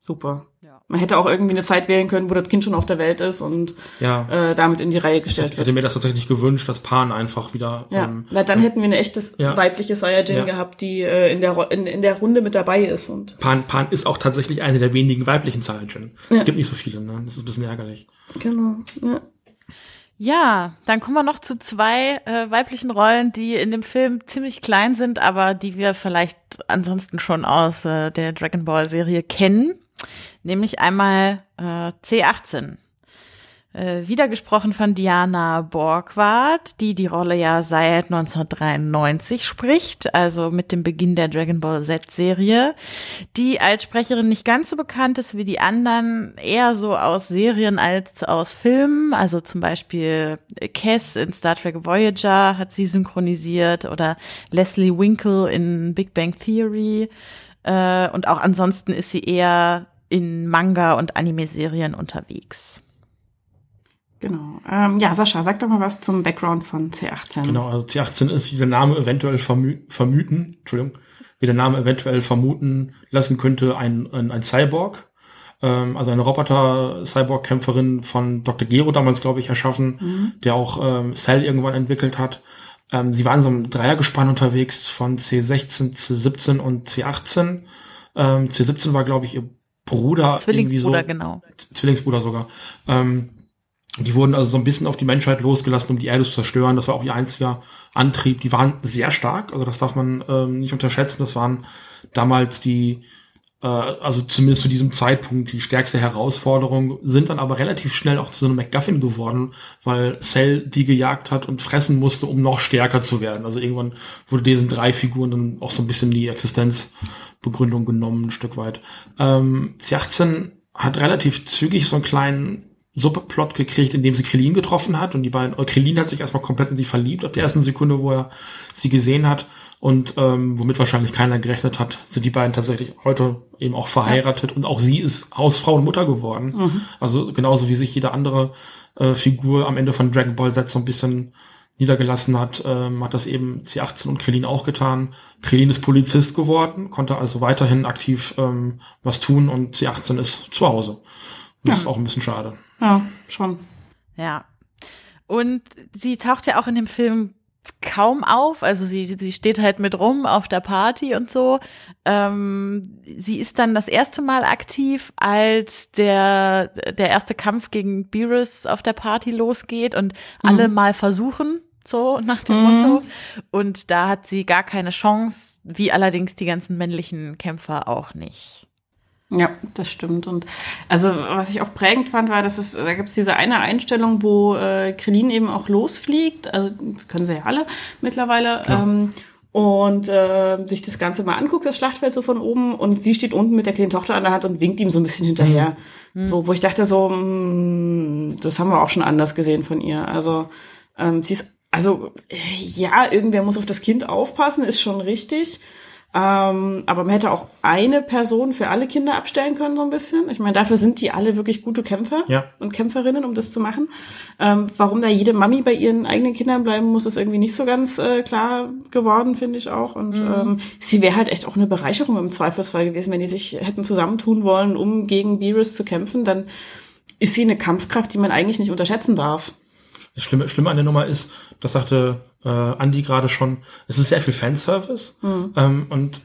super. Man hätte auch irgendwie eine Zeit wählen können, wo das Kind schon auf der Welt ist und Ja, äh, damit in die Reihe gestellt ich wird. hätte mir das tatsächlich gewünscht, dass Pan einfach wieder Ja, ähm, weil dann hätten wir eine echtes Ja. weibliches Saiyajin Ja. gehabt, die äh, in, der, in, in der Runde mit dabei ist. Und Pan, Pan ist auch tatsächlich eine der wenigen weiblichen Saiyajin. Es gibt nicht so viele, ne? Das ist ein bisschen ärgerlich. genau, ja. Ja, dann kommen wir noch zu zwei äh, weiblichen Rollen, die in dem Film ziemlich klein sind, aber die wir vielleicht ansonsten schon aus äh, der Dragon Ball Serie kennen. Nämlich einmal äh, C18. Äh, wieder gesprochen von Diana Borgward, die die Rolle ja seit 1993 spricht, also mit dem Beginn der Dragon Ball Z-Serie, die als Sprecherin nicht ganz so bekannt ist wie die anderen, eher so aus Serien als aus Filmen, also zum Beispiel Cass in Star Trek Voyager hat sie synchronisiert oder Leslie Winkle in Big Bang Theory äh, und auch ansonsten ist sie eher in Manga- und Anime-Serien unterwegs. Genau. Ähm, ja, Sascha, sag doch mal was zum Background von C18. Genau, also C18 ist, wie der Name eventuell vermü vermuten, Entschuldigung, wie der Name eventuell vermuten lassen könnte, ein, ein, ein Cyborg. Ähm, also eine Roboter-Cyborg-Kämpferin von Dr. Gero damals, glaube ich, erschaffen, der auch ähm, Cell irgendwann entwickelt hat. Ähm, sie waren in so einem Dreiergespann unterwegs von C16, C17 und C18. Ähm, C17 war, glaube ich, ihr Bruder. Zwillingsbruder, so, genau. Zwillingsbruder sogar. Ähm, die wurden also so ein bisschen auf die Menschheit losgelassen, um die Erde zu zerstören. Das war auch ihr einziger Antrieb. Die waren sehr stark, also das darf man ähm, nicht unterschätzen. Das waren damals die, also zumindest zu diesem Zeitpunkt die stärkste Herausforderung, sind dann aber relativ schnell auch zu so einem MacGuffin geworden, weil Cell die gejagt hat und fressen musste, um noch stärker zu werden. Also irgendwann wurde diesen drei Figuren dann auch so ein bisschen die Existenzbegründung genommen, ein Stück weit. Ähm, C18 hat relativ zügig so einen kleinen Subplot gekriegt, in dem sie Krillin getroffen hat und die beiden, Krillin hat sich erstmal komplett in sie verliebt ab der ersten Sekunde, wo er sie gesehen hat und ähm, womit wahrscheinlich keiner gerechnet hat, sind die beiden tatsächlich heute eben auch verheiratet ja. und auch sie ist Hausfrau und Mutter geworden. Mhm. Also genauso wie sich jede andere äh, Figur am Ende von Dragon Ball Z so ein bisschen niedergelassen hat, ähm, hat das eben C18 und Krillin auch getan. Krillin ist Polizist geworden, konnte also weiterhin aktiv ähm, was tun und C18 ist zu Hause. Das ja. ist auch ein bisschen schade. Ja, schon. Ja. Und sie taucht ja auch in dem Film kaum auf. Also sie, sie steht halt mit rum auf der Party und so. Ähm, sie ist dann das erste Mal aktiv, als der, der erste Kampf gegen Beerus auf der Party losgeht und mhm. alle mal versuchen, so nach dem mhm. Motto. Und da hat sie gar keine Chance, wie allerdings die ganzen männlichen Kämpfer auch nicht. Ja, das stimmt. Und also was ich auch prägend fand, war, dass es, da gibt es diese eine Einstellung, wo äh, Krillin eben auch losfliegt, also können sie ja alle mittlerweile. Ja. Ähm, und äh, sich das Ganze mal anguckt, das Schlachtfeld so von oben, und sie steht unten mit der kleinen Tochter an der Hand und winkt ihm so ein bisschen hinterher. Mhm. So, wo ich dachte so, mh, mm, das haben wir auch schon anders gesehen von ihr. Also ähm, sie ist, also ja, irgendwer muss auf das Kind aufpassen, ist schon richtig. Ähm, aber man hätte auch eine Person für alle Kinder abstellen können, so ein bisschen. Ich meine, dafür sind die alle wirklich gute Kämpfer ja. und Kämpferinnen, um das zu machen. Ähm, warum da jede Mami bei ihren eigenen Kindern bleiben muss, ist irgendwie nicht so ganz äh, klar geworden, finde ich auch. Und mhm. ähm, sie wäre halt echt auch eine Bereicherung im Zweifelsfall gewesen, wenn die sich hätten zusammentun wollen, um gegen Beerus zu kämpfen. Dann ist sie eine Kampfkraft, die man eigentlich nicht unterschätzen darf. Das Schlimme, Schlimme an der Nummer ist, das sagte äh, Andi gerade schon, es ist sehr viel Fanservice. Mhm. Ähm, und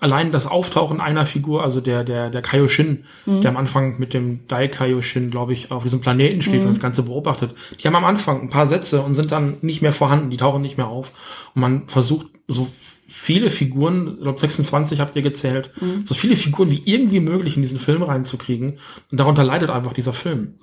allein das Auftauchen einer Figur, also der, der, der Kaioshin, mhm. der am Anfang mit dem Dai Kaioshin, glaube ich, auf diesem Planeten steht mhm. und das Ganze beobachtet, die haben am Anfang ein paar Sätze und sind dann nicht mehr vorhanden, die tauchen nicht mehr auf. Und man versucht so viele Figuren, ich glaube 26 habt ihr gezählt, mhm. so viele Figuren wie irgendwie möglich in diesen Film reinzukriegen. Und darunter leidet einfach dieser Film.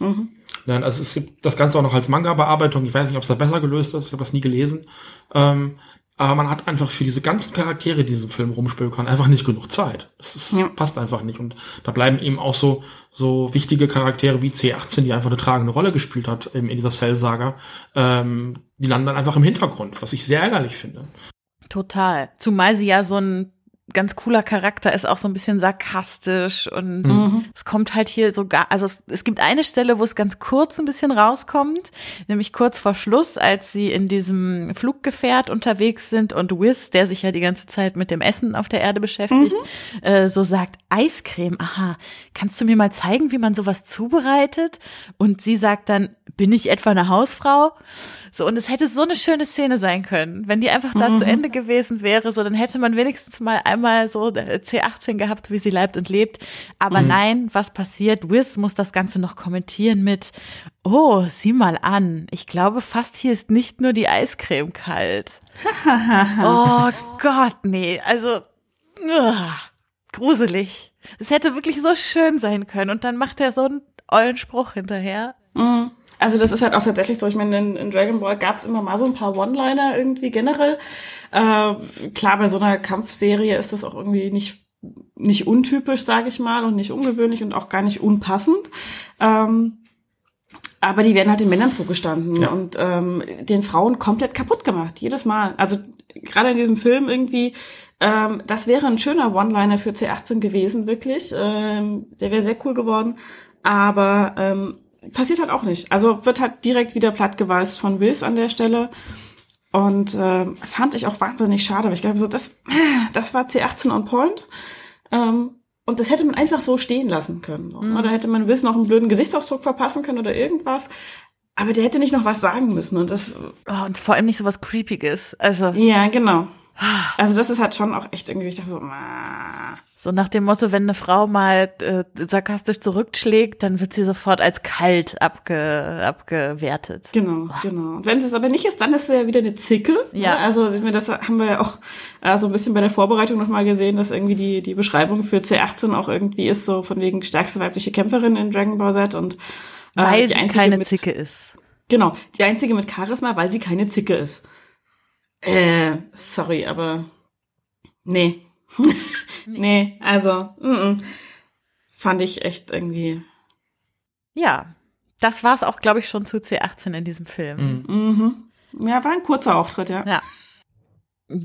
Mhm. Also es gibt das Ganze auch noch als Manga-Bearbeitung. Ich weiß nicht, ob es da besser gelöst ist. Ich habe das nie gelesen. Ähm, aber man hat einfach für diese ganzen Charaktere, die in diesem Film rumspielen kann, einfach nicht genug Zeit. Das ja. passt einfach nicht. Und da bleiben eben auch so, so wichtige Charaktere wie C18, die einfach eine tragende Rolle gespielt hat in, in dieser Cell-Saga, ähm, die landen dann einfach im Hintergrund, was ich sehr ärgerlich finde. Total. Zumal sie ja so ein ganz cooler Charakter ist, auch so ein bisschen sarkastisch und mhm. es kommt halt hier sogar, also es, es, gibt eine Stelle, wo es ganz kurz ein bisschen rauskommt, nämlich kurz vor Schluss, als sie in diesem Fluggefährt unterwegs sind und Wiz, der sich ja die ganze Zeit mit dem Essen auf der Erde beschäftigt, mhm. äh, so sagt, Eiscreme, aha, kannst du mir mal zeigen, wie man sowas zubereitet? Und sie sagt dann, bin ich etwa eine Hausfrau? So, und es hätte so eine schöne Szene sein können, wenn die einfach da mhm. zu Ende gewesen wäre, so, dann hätte man wenigstens mal einmal so C18 gehabt, wie sie leibt und lebt. Aber mhm. nein, was passiert? Wiz muss das Ganze noch kommentieren mit, oh, sieh mal an. Ich glaube fast hier ist nicht nur die Eiscreme kalt. oh Gott, nee, also, uh, gruselig. Es hätte wirklich so schön sein können und dann macht er so einen ollen Spruch hinterher. Mhm. Also das ist halt auch tatsächlich so. Ich meine, in, in Dragon Ball gab es immer mal so ein paar One-Liner irgendwie generell. Äh, klar, bei so einer Kampfserie ist das auch irgendwie nicht nicht untypisch, sage ich mal, und nicht ungewöhnlich und auch gar nicht unpassend. Ähm, aber die werden halt den Männern zugestanden ja. und ähm, den Frauen komplett kaputt gemacht, jedes Mal. Also gerade in diesem Film irgendwie, ähm, das wäre ein schöner One-Liner für C18 gewesen, wirklich. Ähm, der wäre sehr cool geworden. Aber ähm, passiert halt auch nicht. Also wird halt direkt wieder plattgewalzt von Wills an der Stelle. Und äh, fand ich auch wahnsinnig schade, weil ich glaube, so, das, das war C18 on point. Ähm, und das hätte man einfach so stehen lassen können. So. Mhm. Oder hätte man Wills noch einen blöden Gesichtsausdruck verpassen können oder irgendwas. Aber der hätte nicht noch was sagen müssen. Und das. Oh, und vor allem nicht so was Creepiges. Also. Ja, genau. Also das ist halt schon auch echt irgendwie, ich dachte so, ah. So nach dem Motto, wenn eine Frau mal äh, sarkastisch zurückschlägt, dann wird sie sofort als kalt abge, abgewertet. Genau, oh. genau. Und wenn sie es aber nicht ist, dann ist sie ja wieder eine Zicke. Ja. Also das haben wir ja auch äh, so ein bisschen bei der Vorbereitung nochmal gesehen, dass irgendwie die, die Beschreibung für C18 auch irgendwie ist, so von wegen stärkste weibliche Kämpferin in Dragon Ball Z und äh, weil sie keine mit, Zicke ist. Genau, die einzige mit Charisma, weil sie keine Zicke ist. Äh, sorry, aber nee. nee, also mm -mm. fand ich echt irgendwie. Ja, das war es auch, glaube ich, schon zu C18 in diesem Film. Mhm. Ja, war ein kurzer Auftritt, ja. Ja.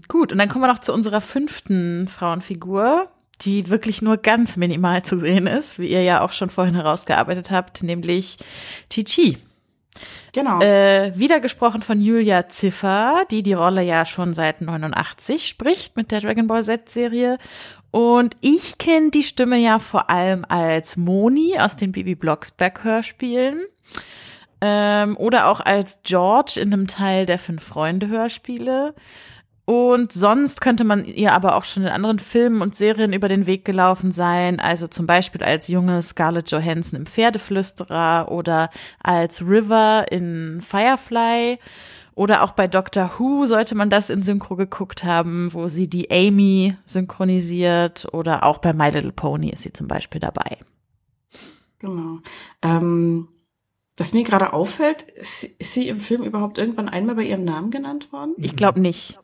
Gut, und dann kommen wir noch zu unserer fünften Frauenfigur, die wirklich nur ganz minimal zu sehen ist, wie ihr ja auch schon vorhin herausgearbeitet habt, nämlich Chi-Chi. Genau. Äh, wieder gesprochen von Julia Ziffer, die die Rolle ja schon seit 89 spricht mit der Dragon Ball Z-Serie. Und ich kenne die Stimme ja vor allem als Moni aus den Bibi Blocksberg-Hörspielen. Ähm, oder auch als George in einem Teil der Fünf-Freunde-Hörspiele. Und sonst könnte man ihr aber auch schon in anderen Filmen und Serien über den Weg gelaufen sein. Also zum Beispiel als junge Scarlett Johansson im Pferdeflüsterer oder als River in Firefly. Oder auch bei Doctor Who sollte man das in Synchro geguckt haben, wo sie die Amy synchronisiert. Oder auch bei My Little Pony ist sie zum Beispiel dabei. Genau. Ähm, was mir gerade auffällt, ist, ist sie im Film überhaupt irgendwann einmal bei ihrem Namen genannt worden? Ich glaube nicht.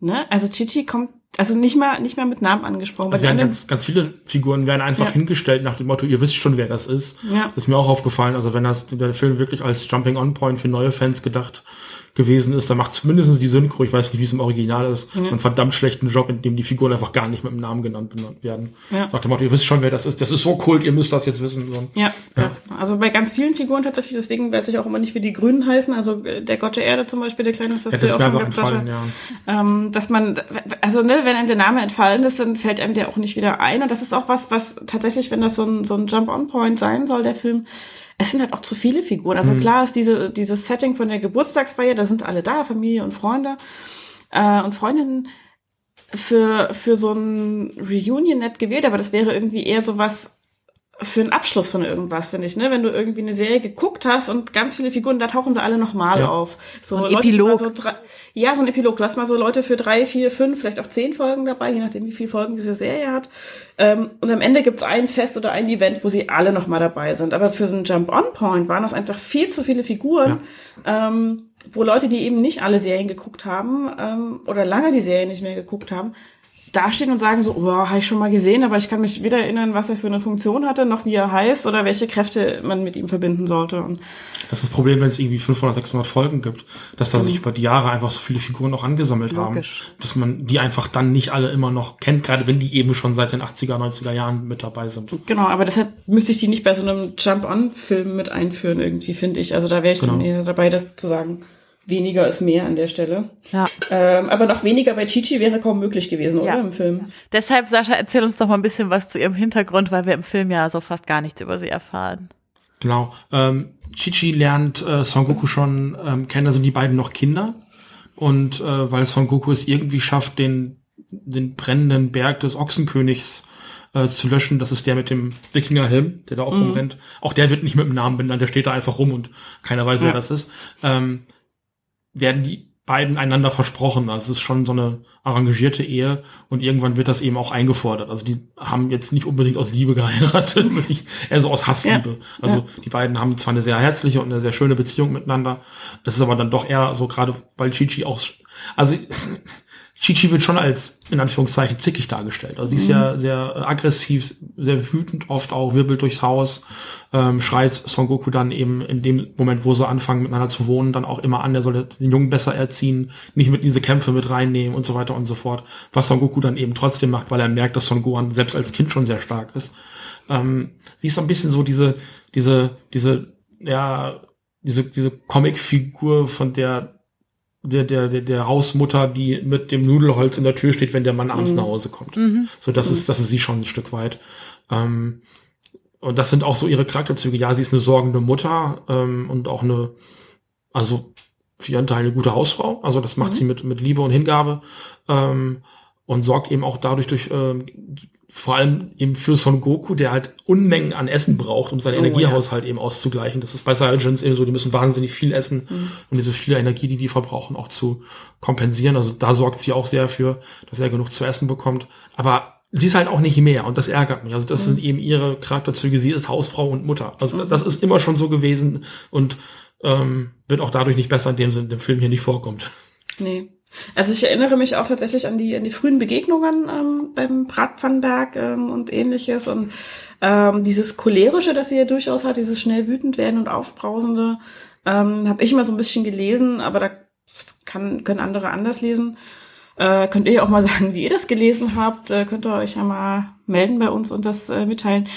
Ne? Also Chichi kommt, also nicht mal, nicht mal mit Namen angesprochen. Also werden den ganz, ganz viele Figuren werden einfach Ja. hingestellt nach dem Motto, ihr wisst schon, wer das ist. Ja. Das ist mir auch aufgefallen. Also wenn das der Film wirklich als Jumping-on-Point für neue Fans gedacht gewesen ist, dann macht zumindest die Synchro, ich weiß nicht, wie es im Original ist, Ja. einen verdammt schlechten Job, in dem die Figuren einfach gar nicht mit dem Namen genannt werden. Ja. Sagt der Motto, ihr wisst schon, wer das ist. Das ist so kult, ihr müsst das jetzt wissen. So. Ja, ganz genau. Also bei ganz vielen Figuren tatsächlich, deswegen weiß ich auch immer nicht, wie die Grünen heißen. Also äh, der Gott der Erde zum Beispiel, der Kleine, das hast Ja, du das ja ist auch schon entfallen, ja. ähm, dass man, also ne, wenn einem der Name entfallen ist, dann fällt einem der auch nicht wieder ein. Und das ist auch was, was tatsächlich, wenn das so ein, so ein Jump-on-Point sein soll, der Film, es sind halt auch zu viele Figuren. Also Mhm. klar ist diese, dieses Setting von der Geburtstagsfeier, da sind alle da, Familie und Freunde äh, und Freundinnen für, für so ein Reunion nett gewählt, aber das wäre irgendwie eher so was für einen Abschluss von irgendwas, finde ich, ne? Wenn du irgendwie eine Serie geguckt hast und ganz viele Figuren, da tauchen sie alle nochmal Ja. auf. So, ein Leute, Epilog. So drei, ja, so ein Epilog. Du hast mal so Leute für drei, vier, fünf, vielleicht auch zehn Folgen dabei, je nachdem, wie viele Folgen diese Serie hat. Ähm, und am Ende gibt's ein Fest oder ein Event, wo sie alle nochmal dabei sind. Aber für so einen Jump-on-Point waren das einfach viel zu viele Figuren, ähm, wo Leute, die eben nicht alle Serien geguckt haben ähm, oder lange die Serien nicht mehr geguckt haben, dastehen und sagen so, oh, habe ich schon mal gesehen, aber ich kann mich weder erinnern, was er für eine Funktion hatte, noch wie er heißt oder welche Kräfte man mit ihm verbinden sollte. Und Das ist das Problem, wenn es irgendwie 500, 600 Folgen gibt, dass da sich über die Jahre einfach so viele Figuren auch angesammelt Logisch. haben, dass man die einfach dann nicht alle immer noch kennt, gerade wenn die eben schon seit den 80er, 90er Jahren mit dabei sind. genau, aber deshalb müsste ich die nicht bei so einem Jump-on-Film mit einführen, irgendwie, finde ich. Also da wäre ich dann Genau. eher dabei, das zu sagen. Weniger ist mehr an der Stelle. Ja. Ähm, aber noch weniger bei Chichi wäre kaum möglich gewesen, Ja. oder? Im Film. Deshalb, Sascha, erzähl uns doch mal ein bisschen was zu ihrem Hintergrund, weil wir im Film ja so fast gar nichts über sie erfahren. Genau. Ähm, Chichi lernt äh, Son Goku schon ähm, kennen, da sind die beiden noch Kinder. Und äh, weil Son Goku es irgendwie schafft, den, den brennenden Berg des Ochsenkönigs äh, zu löschen, das ist der mit dem Wikingerhelm, der da auch rumrennt. Auch der wird nicht mit dem Namen benannt, der steht da einfach rum und keiner weiß, wer Ja. das ist. Ähm, werden die beiden einander versprochen. Also es ist schon so eine arrangierte Ehe und irgendwann wird das eben auch eingefordert. Also die haben jetzt nicht unbedingt aus Liebe geheiratet, eher so aus Hassliebe. Also Ja. die beiden haben zwar eine sehr herzliche und eine sehr schöne Beziehung miteinander. Es ist aber dann doch eher so gerade, weil Chichi auch, also Chichi wird schon als, in Anführungszeichen, zickig dargestellt. Also sie ist ja sehr äh, aggressiv, sehr wütend, oft auch wirbelt durchs Haus, ähm, schreit Son Goku dann eben in dem Moment, wo sie anfangen miteinander zu wohnen, dann auch immer an, er soll den Jungen besser erziehen, nicht mit in diese Kämpfe mit reinnehmen und so weiter und so fort. Was Son Goku dann eben trotzdem macht, weil er merkt, dass Son Gohan selbst als Kind schon sehr stark ist. Ähm, sie ist so ein bisschen so diese, diese, diese, ja, diese, diese Comicfigur von der der, der, der, der Hausmutter, die mit dem Nudelholz in der Tür steht, wenn der Mann abends nach Hause kommt. So, das ist, das ist sie schon ein Stück weit. Ähm, und das sind auch so ihre Charakterzüge. Ja, sie ist eine sorgende Mutter ähm, und auch eine, also für ihren Teil eine gute Hausfrau. Also das macht sie mit, mit Liebe und Hingabe ähm, und sorgt eben auch dadurch durch ähm, vor allem eben für Son Goku, der halt Unmengen an Essen braucht, um seinen Oh, Energiehaushalt eben auszugleichen. Das ist bei Saiyajins eben so, die müssen wahnsinnig viel essen, um diese viele Energie, die die verbrauchen, auch zu kompensieren. Also da sorgt sie auch sehr für, dass er genug zu essen bekommt. Aber sie ist halt auch nicht mehr und das ärgert mich. Also das sind eben ihre Charakterzüge. Sie ist Hausfrau und Mutter. Also das ist immer schon so gewesen und ähm, wird auch dadurch nicht besser, indem sie in dem Film hier nicht vorkommt. Nee. Also ich erinnere mich auch tatsächlich an die, an die frühen Begegnungen ähm, beim Bratpfannenberg ähm, und ähnliches und ähm, dieses cholerische, das sie ja durchaus hat, dieses schnell wütend werden und aufbrausende, ähm, habe ich immer so ein bisschen gelesen, aber da kann, können andere anders lesen. Äh, könnt ihr auch mal sagen, wie ihr das gelesen habt. Äh, könnt ihr euch ja mal melden bei uns und das äh, mitteilen.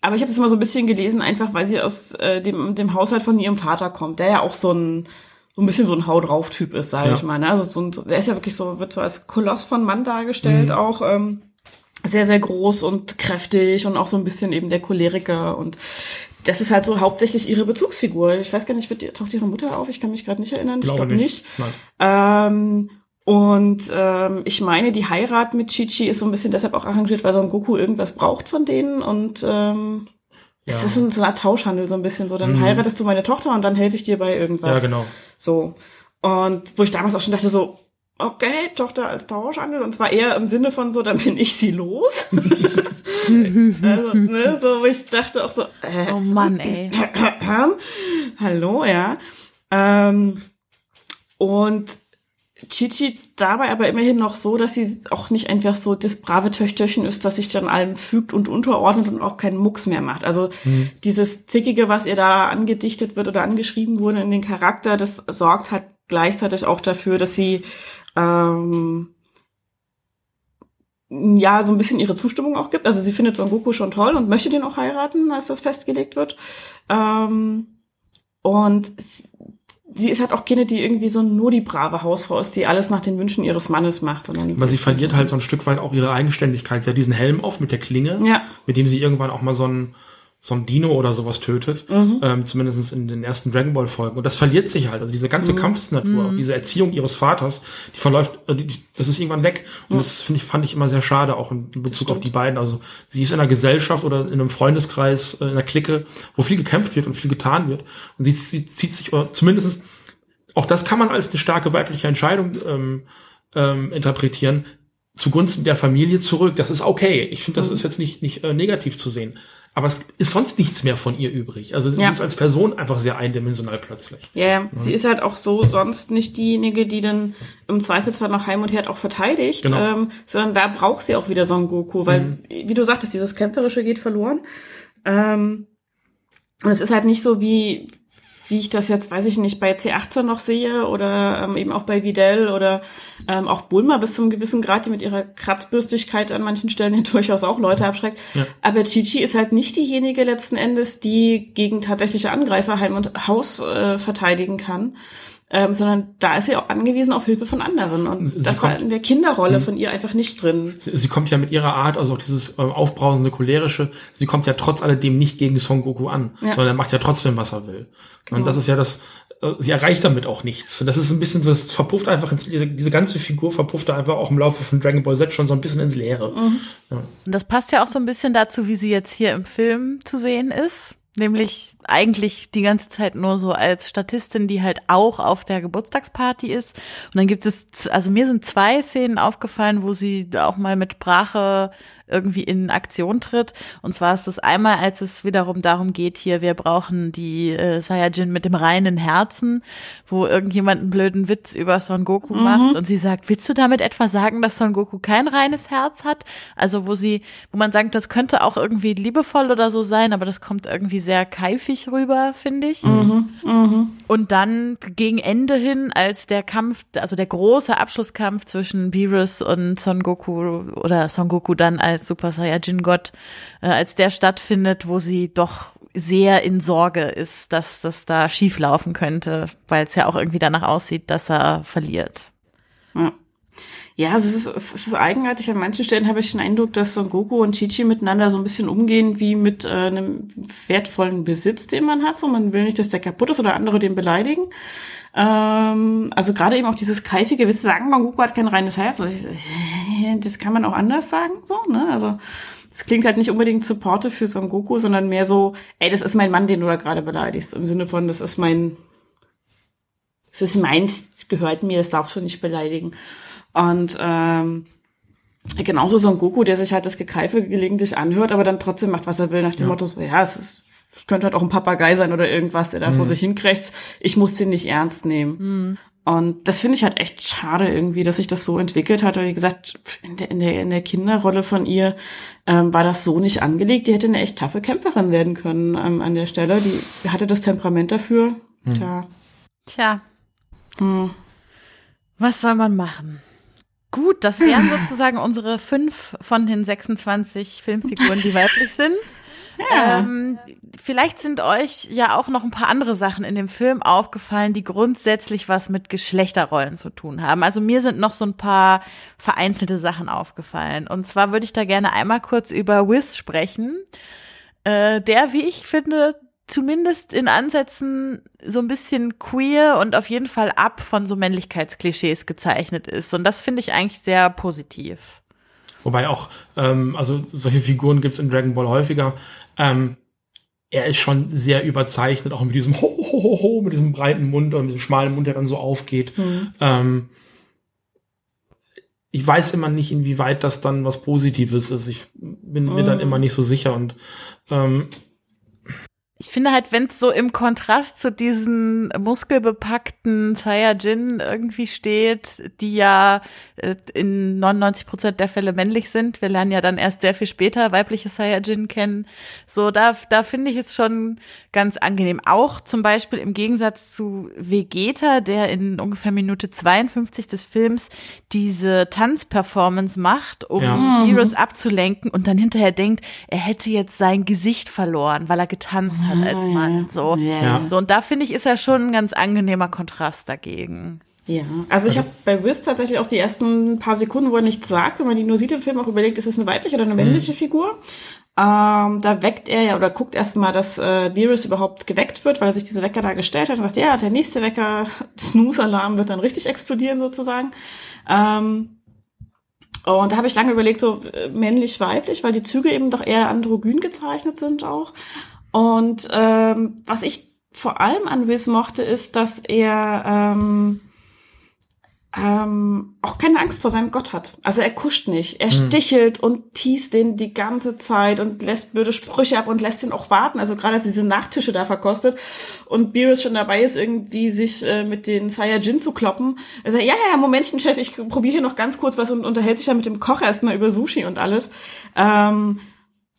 Aber ich habe das immer so ein bisschen gelesen, einfach weil sie aus äh, dem, dem Haushalt von ihrem Vater kommt, der ja auch so ein so ein bisschen so ein Hau drauf Typ ist, sage ja. ich mal. Ne? Also so ein, der ist ja wirklich so, wird so als Koloss von Mann dargestellt, mhm. auch ähm, sehr, sehr groß und kräftig und auch so ein bisschen eben der Choleriker und das ist halt so hauptsächlich ihre Bezugsfigur. Ich weiß gar nicht, wird, taucht ihre Mutter auf? Ich kann mich gerade nicht erinnern. Glaube ich glaube nicht. nicht. Ähm, und ähm, ich meine, die Heirat mit Chichi ist so ein bisschen deshalb auch arrangiert, weil Son Goku irgendwas braucht von denen und ähm, ja. Es ist so eine Art Tauschhandel so ein bisschen so. Dann mhm. heiratest du meine Tochter und dann helfe ich dir bei irgendwas. Ja, genau. So. Und wo ich damals auch schon dachte so, okay, Tochter als Tauschhandel und zwar eher im Sinne von so, dann bin ich sie los. also, ne, so, wo ich dachte auch so, äh, oh Mann, ey. Hallo, ja. Ähm, und Chichi dabei aber immerhin noch so, dass sie auch nicht einfach so das brave Töchterchen ist, das sich dann allem fügt und unterordnet und auch keinen Mucks mehr macht. Also mhm. dieses Zickige, was ihr da angedichtet wird oder angeschrieben wurde in den Charakter, das sorgt halt gleichzeitig auch dafür, dass sie ähm, ja so ein bisschen ihre Zustimmung auch gibt. Also sie findet Son Goku schon toll und möchte den auch heiraten, als das festgelegt wird. Ähm, und sie ist halt auch keine, die irgendwie so nur die brave Hausfrau ist, die alles nach den Wünschen ihres Mannes macht, sondern aber sie verliert halt so ein Stück weit auch ihre Eigenständigkeit. Sie hat diesen Helm auf mit der Klinge, ja. mit dem sie irgendwann auch mal so ein so ein Dino oder sowas tötet, mhm. ähm, zumindest in den ersten Dragon Ball Folgen. Und das verliert sich halt. Also diese ganze mhm. Kampfsnatur, mhm. diese Erziehung ihres Vaters, die verläuft, äh, das ist irgendwann weg. Und das finde ich, fand ich immer sehr schade, auch in Bezug auf die beiden. Also sie ist in einer Gesellschaft oder in einem Freundeskreis, äh, in einer Clique, wo viel gekämpft wird und viel getan wird. Und sie, sie zieht sich, oder zumindest, auch das kann man als eine starke weibliche Entscheidung ähm, ähm, interpretieren, zugunsten der Familie zurück. Das ist okay. Ich finde, das mhm. ist jetzt nicht, nicht äh, negativ zu sehen. Aber es ist sonst nichts mehr von ihr übrig. Also sie ja. ist als Person einfach sehr eindimensional plötzlich. Ja, yeah. sie ist halt auch so sonst nicht diejenige, die dann im Zweifelsfall noch Heim und Herd auch verteidigt, genau. ähm, sondern da braucht sie auch wieder Son Goku, weil, mhm. wie du sagtest, dieses Kämpferische geht verloren. Ähm, und es ist halt nicht so wie, wie ich das jetzt, weiß ich nicht, bei C18 noch sehe oder ähm, eben auch bei Videl oder ähm, auch Bulma bis zum gewissen Grad, die mit ihrer Kratzbürstigkeit an manchen Stellen ja durchaus auch Leute abschreckt. Ja. Aber Chichi ist halt nicht diejenige letzten Endes, die gegen tatsächliche Angreifer Heim und Haus äh, verteidigen kann ähm, sondern da ist sie auch angewiesen auf Hilfe von anderen. Und sie das kommt, war in der Kinderrolle hm. von ihr einfach nicht drin. Sie, sie, kommt ja mit ihrer Art, also auch dieses äh, aufbrausende, cholerische, sie kommt ja trotz alledem nicht gegen Son Goku an, ja. sondern er macht ja trotzdem, was er will. Genau. Und das ist ja das, äh, sie erreicht damit auch nichts. Und das ist ein bisschen, das verpufft einfach, ins, diese ganze Figur verpufft einfach auch im Laufe von Dragon Ball Z schon so ein bisschen ins Leere. Mhm. Ja. Und das passt ja auch so ein bisschen dazu, wie sie jetzt hier im Film zu sehen ist. Nämlich eigentlich die ganze Zeit nur so als Statistin, die halt auch auf der Geburtstagsparty ist. Und dann gibt es, also mir sind zwei Szenen aufgefallen, wo sie auch mal mit Sprache irgendwie in Aktion tritt. Und zwar ist das einmal, als es wiederum darum geht, hier, wir brauchen die äh, Saiyajin mit dem reinen Herzen, wo irgendjemand einen blöden Witz über Son Goku mhm. macht und sie sagt, willst du damit etwa sagen, dass Son Goku kein reines Herz hat? Also wo sie, wo man sagt, das könnte auch irgendwie liebevoll oder so sein, aber das kommt irgendwie sehr keifig rüber, finde ich. Mhm. Mhm. Und dann gegen Ende hin, als der Kampf, also der große Abschlusskampf zwischen Beerus und Son Goku oder Son Goku dann als als Super Saiyajin Gott, äh, als der stattfindet, wo sie doch sehr in Sorge ist, dass das da schief laufen könnte, weil es ja auch irgendwie danach aussieht, dass er verliert. Ja. Ja, es ist, es ist eigenartig. An manchen Stellen habe ich den Eindruck, dass Son Goku und Chichi miteinander so ein bisschen umgehen wie mit äh, einem wertvollen Besitz, den man hat. So, man will nicht, dass der kaputt ist oder andere den beleidigen. Ähm, also gerade eben auch dieses keifige, wir sagen, Son Goku hat kein reines Herz. Also ich, das kann man auch anders sagen, so, ne? Also, es klingt halt nicht unbedingt Supporte für Son Goku, sondern mehr so, ey, das ist mein Mann, den du da gerade beleidigst. Im Sinne von, das ist mein, das ist meins, gehört mir, das darfst du nicht beleidigen. Und ähm, genauso so ein Goku, der sich halt das Gekeife gelegentlich anhört, aber dann trotzdem macht, was er will, nach dem ja. Motto so, ja, es ist, könnte halt auch ein Papagei sein oder irgendwas, der da mhm. vor sich hinkrächzt. Ich muss den nicht ernst nehmen. Mhm. Und das finde ich halt echt schade irgendwie, dass sich das so entwickelt hat. Wie gesagt, in der, in der, in der Kinderrolle von ihr ähm, war das so nicht angelegt. Die hätte eine echt taffe Kämpferin werden können ähm, an der Stelle. Die hatte das Temperament dafür. Hm. Tja. Tja. Hm. Was soll man machen? Gut, das wären sozusagen unsere fünf von den 26 Filmfiguren, die weiblich sind. Ja. Ähm, vielleicht sind euch ja auch noch ein paar andere Sachen in dem Film aufgefallen, die grundsätzlich was mit Geschlechterrollen zu tun haben. Also mir sind noch so ein paar vereinzelte Sachen aufgefallen. Und zwar würde ich da gerne einmal kurz über Wiz sprechen, äh, der, wie ich finde, zumindest in Ansätzen so ein bisschen queer und auf jeden Fall ab von so Männlichkeitsklischees gezeichnet ist. Und das finde ich eigentlich sehr positiv. Wobei auch, ähm, also solche Figuren gibt's in Dragon Ball häufiger. Ähm, er ist schon sehr überzeichnet, auch mit diesem Ho, ho, ho, ho mit diesem breiten Mund und mit diesem schmalen Mund, der dann so aufgeht. Mhm. Ähm, ich weiß immer nicht, inwieweit das dann was Positives ist. Ich bin mir dann mhm. immer nicht so sicher und ähm, ich finde halt, wenn es so im Kontrast zu diesen muskelbepackten Saiyajin irgendwie steht, die ja äh, in 99 Prozent der Fälle männlich sind, wir lernen ja dann erst sehr viel später weibliche Saiyajin kennen, so da, da finde ich es schon ganz angenehm. Auch zum Beispiel im Gegensatz zu Vegeta, der in ungefähr Minute 52 des Films diese Tanzperformance macht, um ja. Abzulenken und dann hinterher denkt, er hätte jetzt sein Gesicht verloren, weil er getanzt hat als ah, Mann. So, ja. so und da finde ich, ist er schon ein ganz angenehmer Kontrast dagegen. Ja, also ich also habe bei Wiz tatsächlich auch die ersten paar Sekunden, wo er nichts sagt, wenn man die nur sieht im Film, auch überlegt, ist es eine weibliche oder eine männliche mhm. Figur. Ähm, da weckt er ja oder guckt erstmal, dass äh, Beerus überhaupt geweckt wird, weil er sich diese Wecker da gestellt hat und sagt, ja, der nächste Wecker, Snooze-Alarm wird dann richtig explodieren sozusagen. Ähm, und da habe ich lange überlegt, so äh, männlich-weiblich, weil die Züge eben doch eher androgyn gezeichnet sind auch. Und ähm, was ich vor allem an Wiz mochte, ist, dass er ähm, ähm, auch keine Angst vor seinem Gott hat. Also er kuscht nicht. Er mhm. stichelt und teast den die ganze Zeit und lässt blöde Sprüche ab und lässt ihn auch warten. Also gerade als er diese Nachtische da verkostet und Beerus schon dabei ist, irgendwie sich äh, mit den Saiyajin zu kloppen. Er sagt, ja, ja, Momentchen, Chef, ich probiere hier noch ganz kurz was und unterhält sich dann mit dem Koch erstmal über Sushi und alles. Ähm,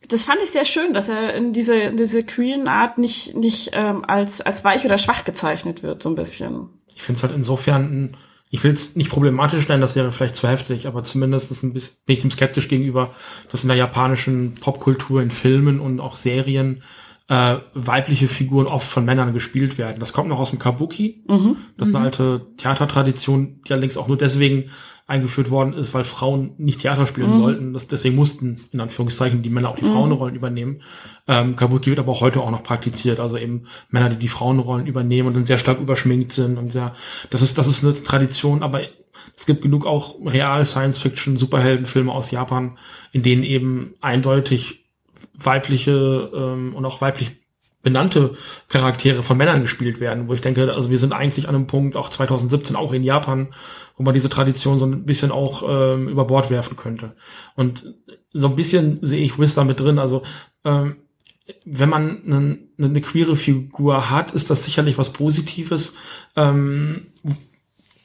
das fand ich sehr schön, dass er in diese, in diese queeren Art nicht, nicht ähm, als, als weich oder schwach gezeichnet wird, so ein bisschen. Ich finde es halt insofern ich will es nicht problematisch nennen, das wäre vielleicht zu heftig, aber zumindest ist ein bisschen, bin ich dem skeptisch gegenüber, dass in der japanischen Popkultur, in Filmen und auch Serien äh, weibliche Figuren oft von Männern gespielt werden. Das kommt noch aus dem Kabuki. Mhm. Das ist eine mhm. alte Theatertradition, die allerdings auch nur deswegen eingeführt worden ist, weil Frauen nicht Theater spielen mhm. sollten. Das, deswegen mussten, in Anführungszeichen, die Männer auch die mhm. Frauenrollen übernehmen. Ähm, Kabuki wird aber heute auch noch praktiziert. Also eben Männer, die die Frauenrollen übernehmen und dann sehr stark überschminkt sind und sehr, das ist, das ist eine Tradition, aber es gibt genug auch real Science-Fiction, Superheldenfilme aus Japan, in denen eben eindeutig weibliche ähm, und auch weiblich benannte Charaktere von Männern gespielt werden, wo ich denke, also wir sind eigentlich an einem Punkt, auch 2017, auch in Japan, wo man diese Tradition so ein bisschen auch ähm, über Bord werfen könnte. Und so ein bisschen sehe ich Wiz mit drin. Also ähm, wenn man eine, eine queere Figur hat, ist das sicherlich was Positives. Ähm,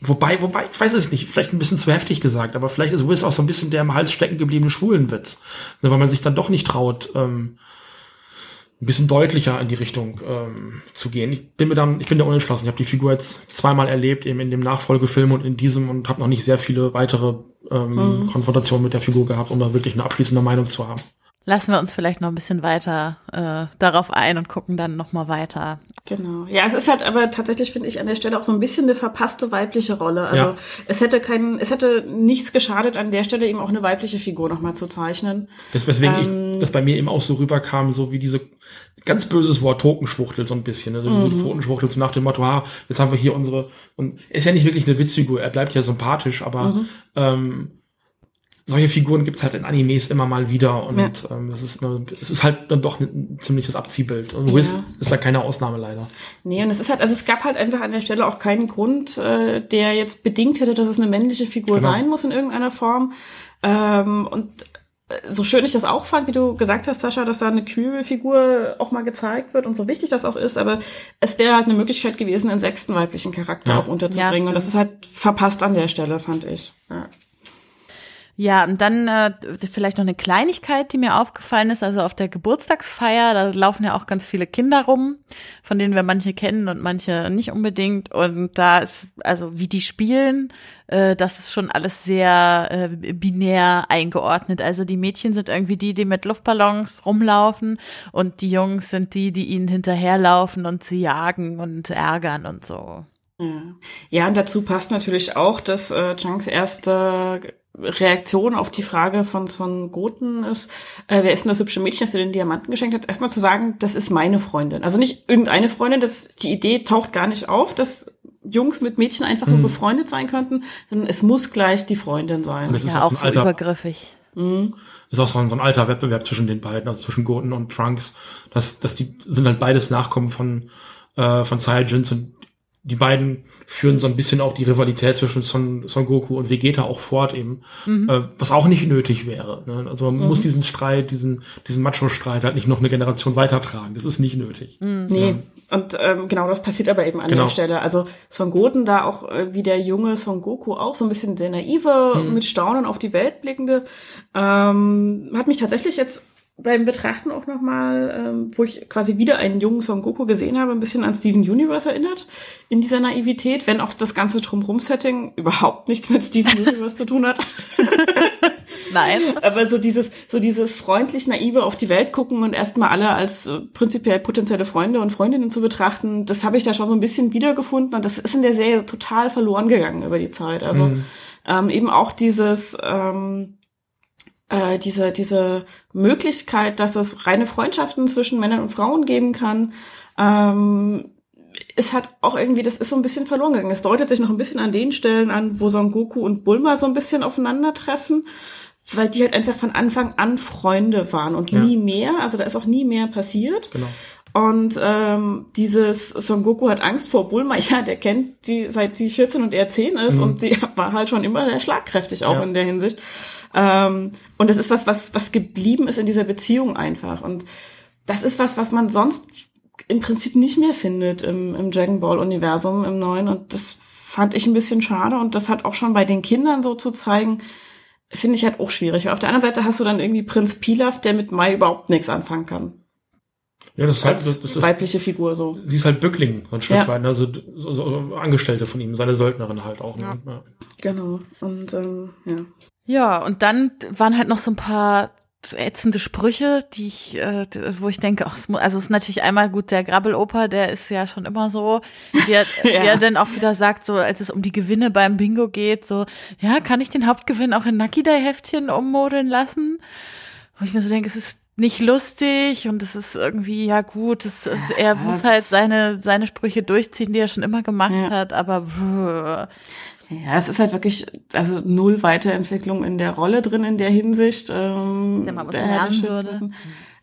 wobei, wobei, ich weiß es nicht, vielleicht ein bisschen zu heftig gesagt, aber vielleicht ist Wiz auch so ein bisschen der im Hals stecken gebliebene Schwulenwitz. Ne, weil man sich dann doch nicht traut, ähm, ein bisschen deutlicher in die Richtung ähm, zu gehen. Ich bin mir dann, ich bin da unentschlossen. Ich habe die Figur jetzt zweimal erlebt, eben in dem Nachfolgefilm und in diesem und habe noch nicht sehr viele weitere ähm, mhm. Konfrontationen mit der Figur gehabt, um da wirklich eine abschließende Meinung zu haben lassen wir uns vielleicht noch ein bisschen weiter äh, darauf ein und gucken dann noch mal weiter. Genau. Ja, es ist halt aber tatsächlich finde ich an der Stelle auch so ein bisschen eine verpasste weibliche Rolle. Also ja. es hätte kein, es hätte nichts geschadet an der Stelle eben auch eine weibliche Figur noch mal zu zeichnen. Das, weswegen ähm, ich, das bei mir eben auch so rüberkam, so wie diese ganz böses Wort Totenschwuchtel so ein bisschen. Also mhm. diese Totenschwuchtel so nach dem Motto, ha, jetzt haben wir hier unsere und ist ja nicht wirklich eine Witzfigur. Er bleibt ja sympathisch, aber mhm. ähm, solche Figuren gibt's halt in Animes immer mal wieder und ja. ähm, das ist es ist halt dann doch ein, ziemliches Abziehbild. Und Wiz ja. ist da keine Ausnahme leider. Nee, und es ist halt, also es gab halt einfach an der Stelle auch keinen Grund, äh, der jetzt bedingt hätte, dass es eine männliche Figur genau. sein muss in irgendeiner Form. Ähm, und so schön ich das auch fand, wie du gesagt hast, Sascha, dass da eine queere Figur auch mal gezeigt wird und so wichtig das auch ist, aber es wäre halt eine Möglichkeit gewesen, einen sechsten weiblichen Charakter Ja. auch unterzubringen. Ja, und das ist halt verpasst an der Stelle, fand ich. Ja. Ja, und dann äh, vielleicht noch eine Kleinigkeit, die mir aufgefallen ist. Also auf der Geburtstagsfeier, da laufen ja auch ganz viele Kinder rum, von denen wir manche kennen und manche nicht unbedingt. Und da ist, also wie die spielen, äh, das ist schon alles sehr äh, binär eingeordnet. Also die Mädchen sind irgendwie die, die mit Luftballons rumlaufen und die Jungs sind die, die ihnen hinterherlaufen und sie jagen und ärgern und so. Ja. ja, und dazu passt natürlich auch, dass äh, Chunks erste Reaktion auf die Frage von Son Goten ist, äh, wer ist denn das hübsche Mädchen, das dir den Diamanten geschenkt hat? Erstmal zu sagen, das ist meine Freundin. Also nicht irgendeine Freundin, das, die Idee taucht gar nicht auf, dass Jungs mit Mädchen einfach nur Mhm. befreundet sein könnten, sondern es muss gleich die Freundin sein. Und ist Ja, auch auch ein so alter- übergriffig. Mhm. ist auch so ein, so ein alter Wettbewerb zwischen den beiden, also zwischen Goten und Trunks. Das, das die sind halt beides Nachkommen von, äh, von Saiyajins und die beiden führen so ein bisschen auch die Rivalität zwischen Son, Son Goku und Vegeta auch fort eben, Mhm. äh, was auch nicht nötig wäre. Ne? Also man muss diesen Streit, diesen, diesen Macho-Streit halt nicht noch eine Generation weitertragen. Das ist nicht nötig. Nee, und ähm, genau das passiert aber eben an Genau. der Stelle. Also Son Goten da auch äh, wie der junge Son Goku auch so ein bisschen der naive, Mhm. mit Staunen auf die Welt blickende, ähm, hat mich tatsächlich jetzt beim Betrachten auch nochmal, ähm, wo ich quasi wieder einen jungen Son Goku gesehen habe, ein bisschen an Steven Universe erinnert, in dieser Naivität, wenn auch das ganze Drumrum-Setting überhaupt nichts mit Steven Universe zu tun hat. Nein. Aber so dieses, so dieses freundlich naive auf die Welt gucken und erstmal alle als äh, prinzipiell potenzielle Freunde und Freundinnen zu betrachten, das habe ich da schon so ein bisschen wiedergefunden und das ist in der Serie total verloren gegangen über die Zeit. Also Mhm. ähm, eben auch dieses, ähm, äh, diese, diese Möglichkeit, dass es reine Freundschaften zwischen Männern und Frauen geben kann, ähm, es hat auch irgendwie, das ist so ein bisschen verloren gegangen. Es deutet sich noch ein bisschen an den Stellen an, wo Son Goku und Bulma so ein bisschen aufeinandertreffen, weil die halt einfach von Anfang an Freunde waren und Ja. nie mehr. Also da ist auch nie mehr passiert. Genau. Und ähm, dieses Son Goku hat Angst vor Bulma. Ja, der kennt sie seit sie 14 und er 10 ist Mhm. und sie war halt schon immer sehr schlagkräftig auch Ja. in der Hinsicht. Ähm, und das ist was, was, was geblieben ist in dieser Beziehung einfach. Und das ist was, was man sonst im Prinzip nicht mehr findet im, im Dragon Ball Universum im neuen. Und das fand ich ein bisschen schade. Und das hat auch schon bei den Kindern so zu zeigen, finde ich halt auch schwierig. Auf der anderen Seite hast du dann irgendwie Prinz Pilaf, der mit Mai überhaupt nichts anfangen kann. Ja, das ist halt, das ist, weibliche Figur so. sie ist halt Böckling, so ein Stück Ja. weit, ne? also so, so Angestellte von ihm, seine Söldnerin halt auch. Ne? Ja. Genau. Und ähm, ja. Ja, und dann waren halt noch so ein paar ätzende Sprüche, die ich, äh, wo ich denke, ach, also es ist natürlich einmal gut, der Grabbeloper, der ist ja schon immer so, er, wie Ja. er dann auch wieder sagt, so als es um die Gewinne beim Bingo geht, so, ja, kann ich den Hauptgewinn auch in Nakidai-Heftchen ummodeln lassen? Wo ich mir so denke, es ist nicht lustig und es ist irgendwie, ja gut, es, es, er muss halt seine, seine Sprüche durchziehen, die er schon immer gemacht Ja. hat, aber pff, Ja, es ist halt wirklich, also null Weiterentwicklung in der Rolle drin in der Hinsicht. Ähm, Der mal was der lernen würde. Schildkröten.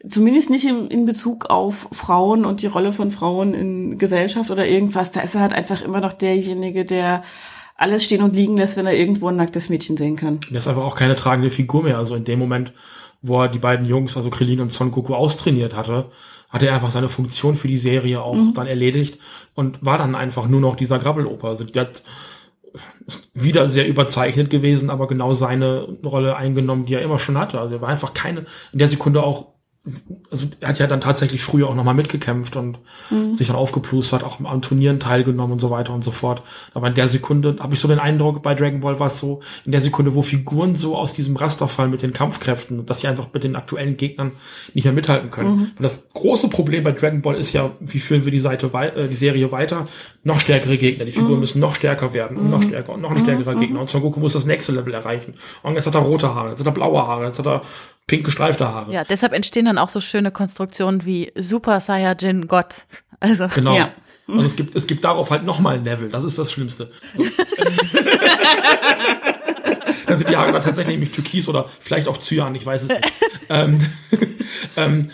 Zumindest nicht in, in Bezug auf Frauen und die Rolle von Frauen in Gesellschaft oder irgendwas. Da ist er halt einfach immer noch derjenige, der alles stehen und liegen lässt, wenn er irgendwo ein nacktes Mädchen sehen kann. Der ist einfach auch keine tragende Figur mehr. Also in dem Moment, wo er die beiden Jungs, also Krillin und Son Goku, austrainiert hatte, hat er einfach seine Funktion für die Serie auch dann erledigt und war dann einfach nur noch dieser Grabbeloper. Also der hat wieder sehr überzeichnet gewesen, aber genau seine Rolle eingenommen, die er immer schon hatte. Also er war einfach keine, in der Sekunde auch, also er hat ja dann tatsächlich früher auch nochmal mitgekämpft und sich dann aufgeplustert, auch an Turnieren teilgenommen und so weiter und so fort. Aber in der Sekunde habe ich so den Eindruck, bei Dragon Ball war es so, in der Sekunde, wo Figuren so aus diesem Raster fallen mit den Kampfkräften, dass sie einfach mit den aktuellen Gegnern nicht mehr mithalten können. Und das große Problem bei Dragon Ball ist ja, wie führen wir die Seite äh, die Serie weiter? Noch stärkere Gegner. Die Figuren müssen noch stärker werden und noch stärker und noch ein stärkerer Gegner. Und Son Goku muss das nächste Level erreichen. Und jetzt hat er rote Haare, jetzt hat er blaue Haare, jetzt hat er pink gestreifte Haare. ja, deshalb entstehen dann auch so schöne Konstruktionen wie Super Saiyajin Gott. Also, Genau. Ja. Also es gibt, es gibt darauf halt nochmal ein Level. Das ist das Schlimmste. Dann sind die Haare dann tatsächlich nämlich türkis oder vielleicht auch Cyan, ich weiß es nicht. ähm, ähm,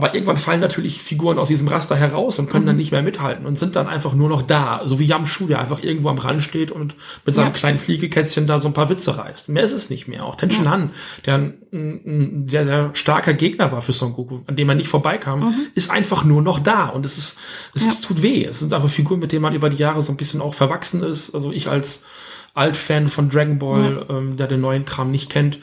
Aber irgendwann fallen natürlich Figuren aus diesem Raster heraus und können mhm. dann nicht mehr mithalten und sind dann einfach nur noch da. So wie Yamshu, der einfach irgendwo am Rand steht und mit seinem ja. kleinen Fliegekätzchen da so ein paar Witze reißt. Mehr ist es nicht mehr. Auch Tenshin ja. Han, der ein, ein, sehr, sehr starker Gegner war für Son Goku, an dem er nicht vorbeikam, mhm. ist einfach nur noch da. Und es ist, es ja. tut weh. Es sind einfach Figuren, mit denen man über die Jahre so ein bisschen auch verwachsen ist. Also ich als Altfan von Dragon Ball, ähm, der den neuen Kram nicht kennt,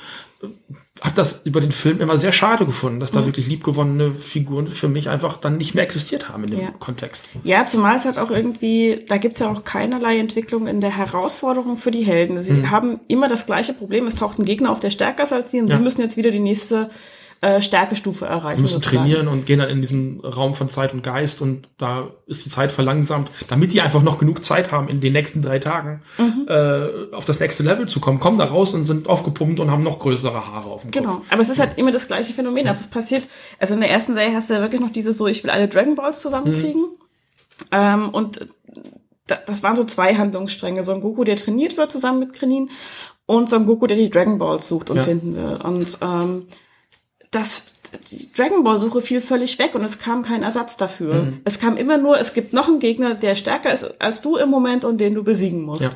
habe das über den Film immer sehr schade gefunden, dass da mhm. wirklich liebgewonnene Figuren für mich einfach dann nicht mehr existiert haben in dem ja. Kontext. Ja, zumal es halt auch irgendwie, da gibt's ja auch keinerlei Entwicklung in der Herausforderung für die Helden. Sie mhm. haben immer das gleiche Problem, es taucht ein Gegner auf, der stärker ist als sie und ja. sie müssen jetzt wieder die nächste äh, Stärkestufe erreichen. Die müssen sozusagen. trainieren und gehen dann in diesen Raum von Zeit und Geist und da ist die Zeit verlangsamt, damit die einfach noch genug Zeit haben, in den nächsten drei Tagen mhm. äh, auf das nächste Level zu kommen. Kommen da raus und sind aufgepumpt und haben noch größere Haare auf dem genau. Kopf. Genau, aber es ist halt immer das gleiche Phänomen. Ja. Also es passiert, also in der ersten Serie hast du ja wirklich noch dieses so, ich will alle Dragon Balls zusammenkriegen. Mhm. Ähm, und das waren so zwei Handlungsstränge. Son Goku, der trainiert wird zusammen mit Krenin und Son Goku, der die Dragon Balls sucht und ja. finden will. Und ähm, das die Dragon Ball Suche fiel völlig weg und es kam kein Ersatz dafür. Mhm. Es kam immer nur, es gibt noch einen Gegner, der stärker ist als du im Moment und den du besiegen musst. Ja.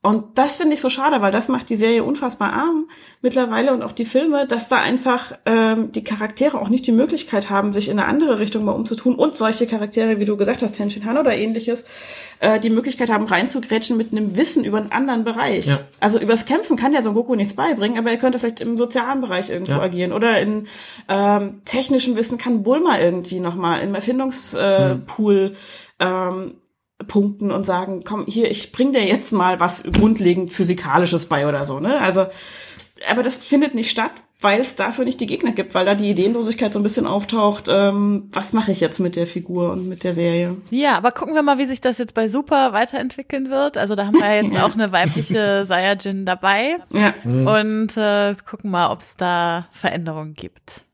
Und das finde ich so schade, weil das macht die Serie unfassbar arm mittlerweile und auch die Filme, dass da einfach ähm, die Charaktere auch nicht die Möglichkeit haben, sich in eine andere Richtung mal umzutun und solche Charaktere, wie du gesagt hast, Tenshin Han oder ähnliches, äh, die Möglichkeit haben, reinzugrätschen mit einem Wissen über einen anderen Bereich. Ja. Also übers Kämpfen kann ja Son Goku nichts beibringen, aber er könnte vielleicht im sozialen Bereich irgendwo ja. agieren oder in ähm, technischem Wissen kann Bulma irgendwie nochmal im Erfindungspool äh, ähm, punkten und sagen, komm, hier, ich bring dir jetzt mal was grundlegend Physikalisches bei oder so, ne? Also, aber das findet nicht statt, weil es dafür nicht die Gegner gibt, weil da die Ideenlosigkeit so ein bisschen auftaucht, ähm, was mache ich jetzt mit der Figur und mit der Serie. Ja, aber gucken wir mal, wie sich das jetzt bei Super weiterentwickeln wird. Also da haben wir jetzt ja. auch eine weibliche Saiyajin dabei. Ja. Und äh, gucken mal, ob es da Veränderungen gibt.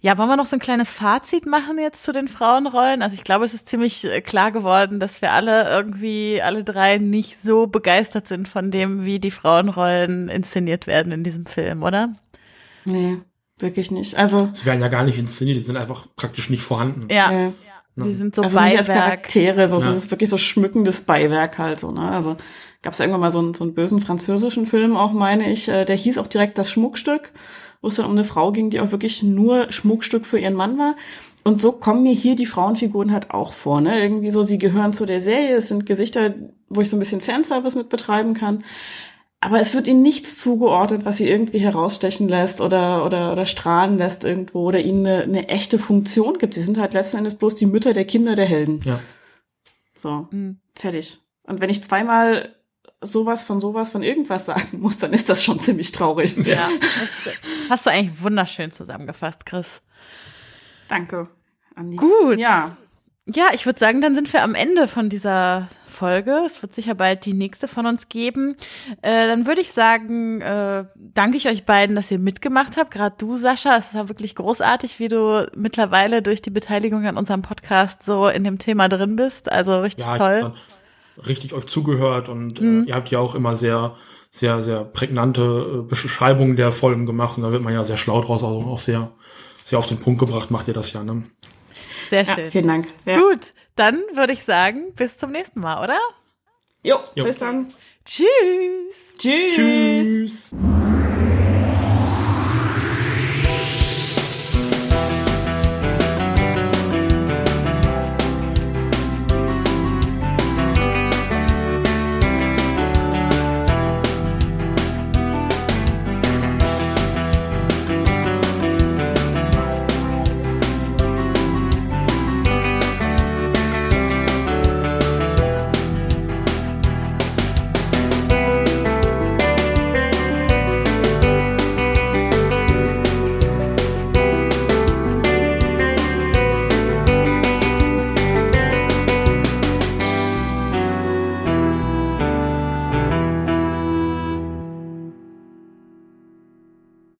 Ja, wollen wir noch so ein kleines Fazit machen jetzt zu den Frauenrollen? Also ich glaube, es ist ziemlich äh, klar geworden, dass wir alle irgendwie, alle drei nicht so begeistert sind von dem, wie die Frauenrollen inszeniert werden in diesem Film, oder? Nee, wirklich nicht. Also. Sie werden ja gar nicht inszeniert, die sind einfach praktisch nicht vorhanden. Ja. ja. Die sind so also Beiwerk. Nicht als Charaktere, so, ja. es ist wirklich so schmückendes Beiwerk halt so, ne? Also gab es irgendwann mal so einen, so einen bösen französischen Film auch, meine ich, äh, der hieß auch direkt das Schmuckstück wo es dann um eine Frau ging, die auch wirklich nur Schmuckstück für ihren Mann war. Und so kommen mir hier die Frauenfiguren halt auch vor, ne? Irgendwie so, sie gehören zu der Serie, es sind Gesichter, wo ich so ein bisschen Fanservice mit betreiben kann. Aber es wird ihnen nichts zugeordnet, was sie irgendwie herausstechen lässt oder, oder, oder strahlen lässt irgendwo oder ihnen eine, eine echte Funktion gibt. Sie sind halt letzten Endes bloß die Mütter der Kinder der Helden. Ja. So, mhm. fertig. Und wenn ich zweimal sowas von sowas von irgendwas sagen muss, dann ist das schon ziemlich traurig. Ja, hast, hast du eigentlich wunderschön zusammengefasst, Chris. Danke. Andi. Gut. Ja. Ja, ich würde sagen, dann sind wir am Ende von dieser Folge. Es wird sicher bald die nächste von uns geben. Äh, dann würde ich sagen, äh, danke ich euch beiden, dass ihr mitgemacht habt. Gerade du, Sascha. Es ist ja wirklich großartig, wie du mittlerweile durch die Beteiligung an unserem Podcast so in dem Thema drin bist. Also richtig ja, toll richtig euch zugehört und äh, mhm. äh, ihr habt ja auch immer sehr, sehr, sehr prägnante äh, Beschreibungen der Folgen gemacht und da wird man ja sehr schlau draus, also auch sehr, sehr auf den Punkt gebracht, macht ihr das ja, ne? Sehr schön. Ja, vielen Dank. Ja. Gut, dann würde ich sagen, bis zum nächsten Mal, oder? Jo, jo. bis dann. Tschüss. Tschüss. Tschüss.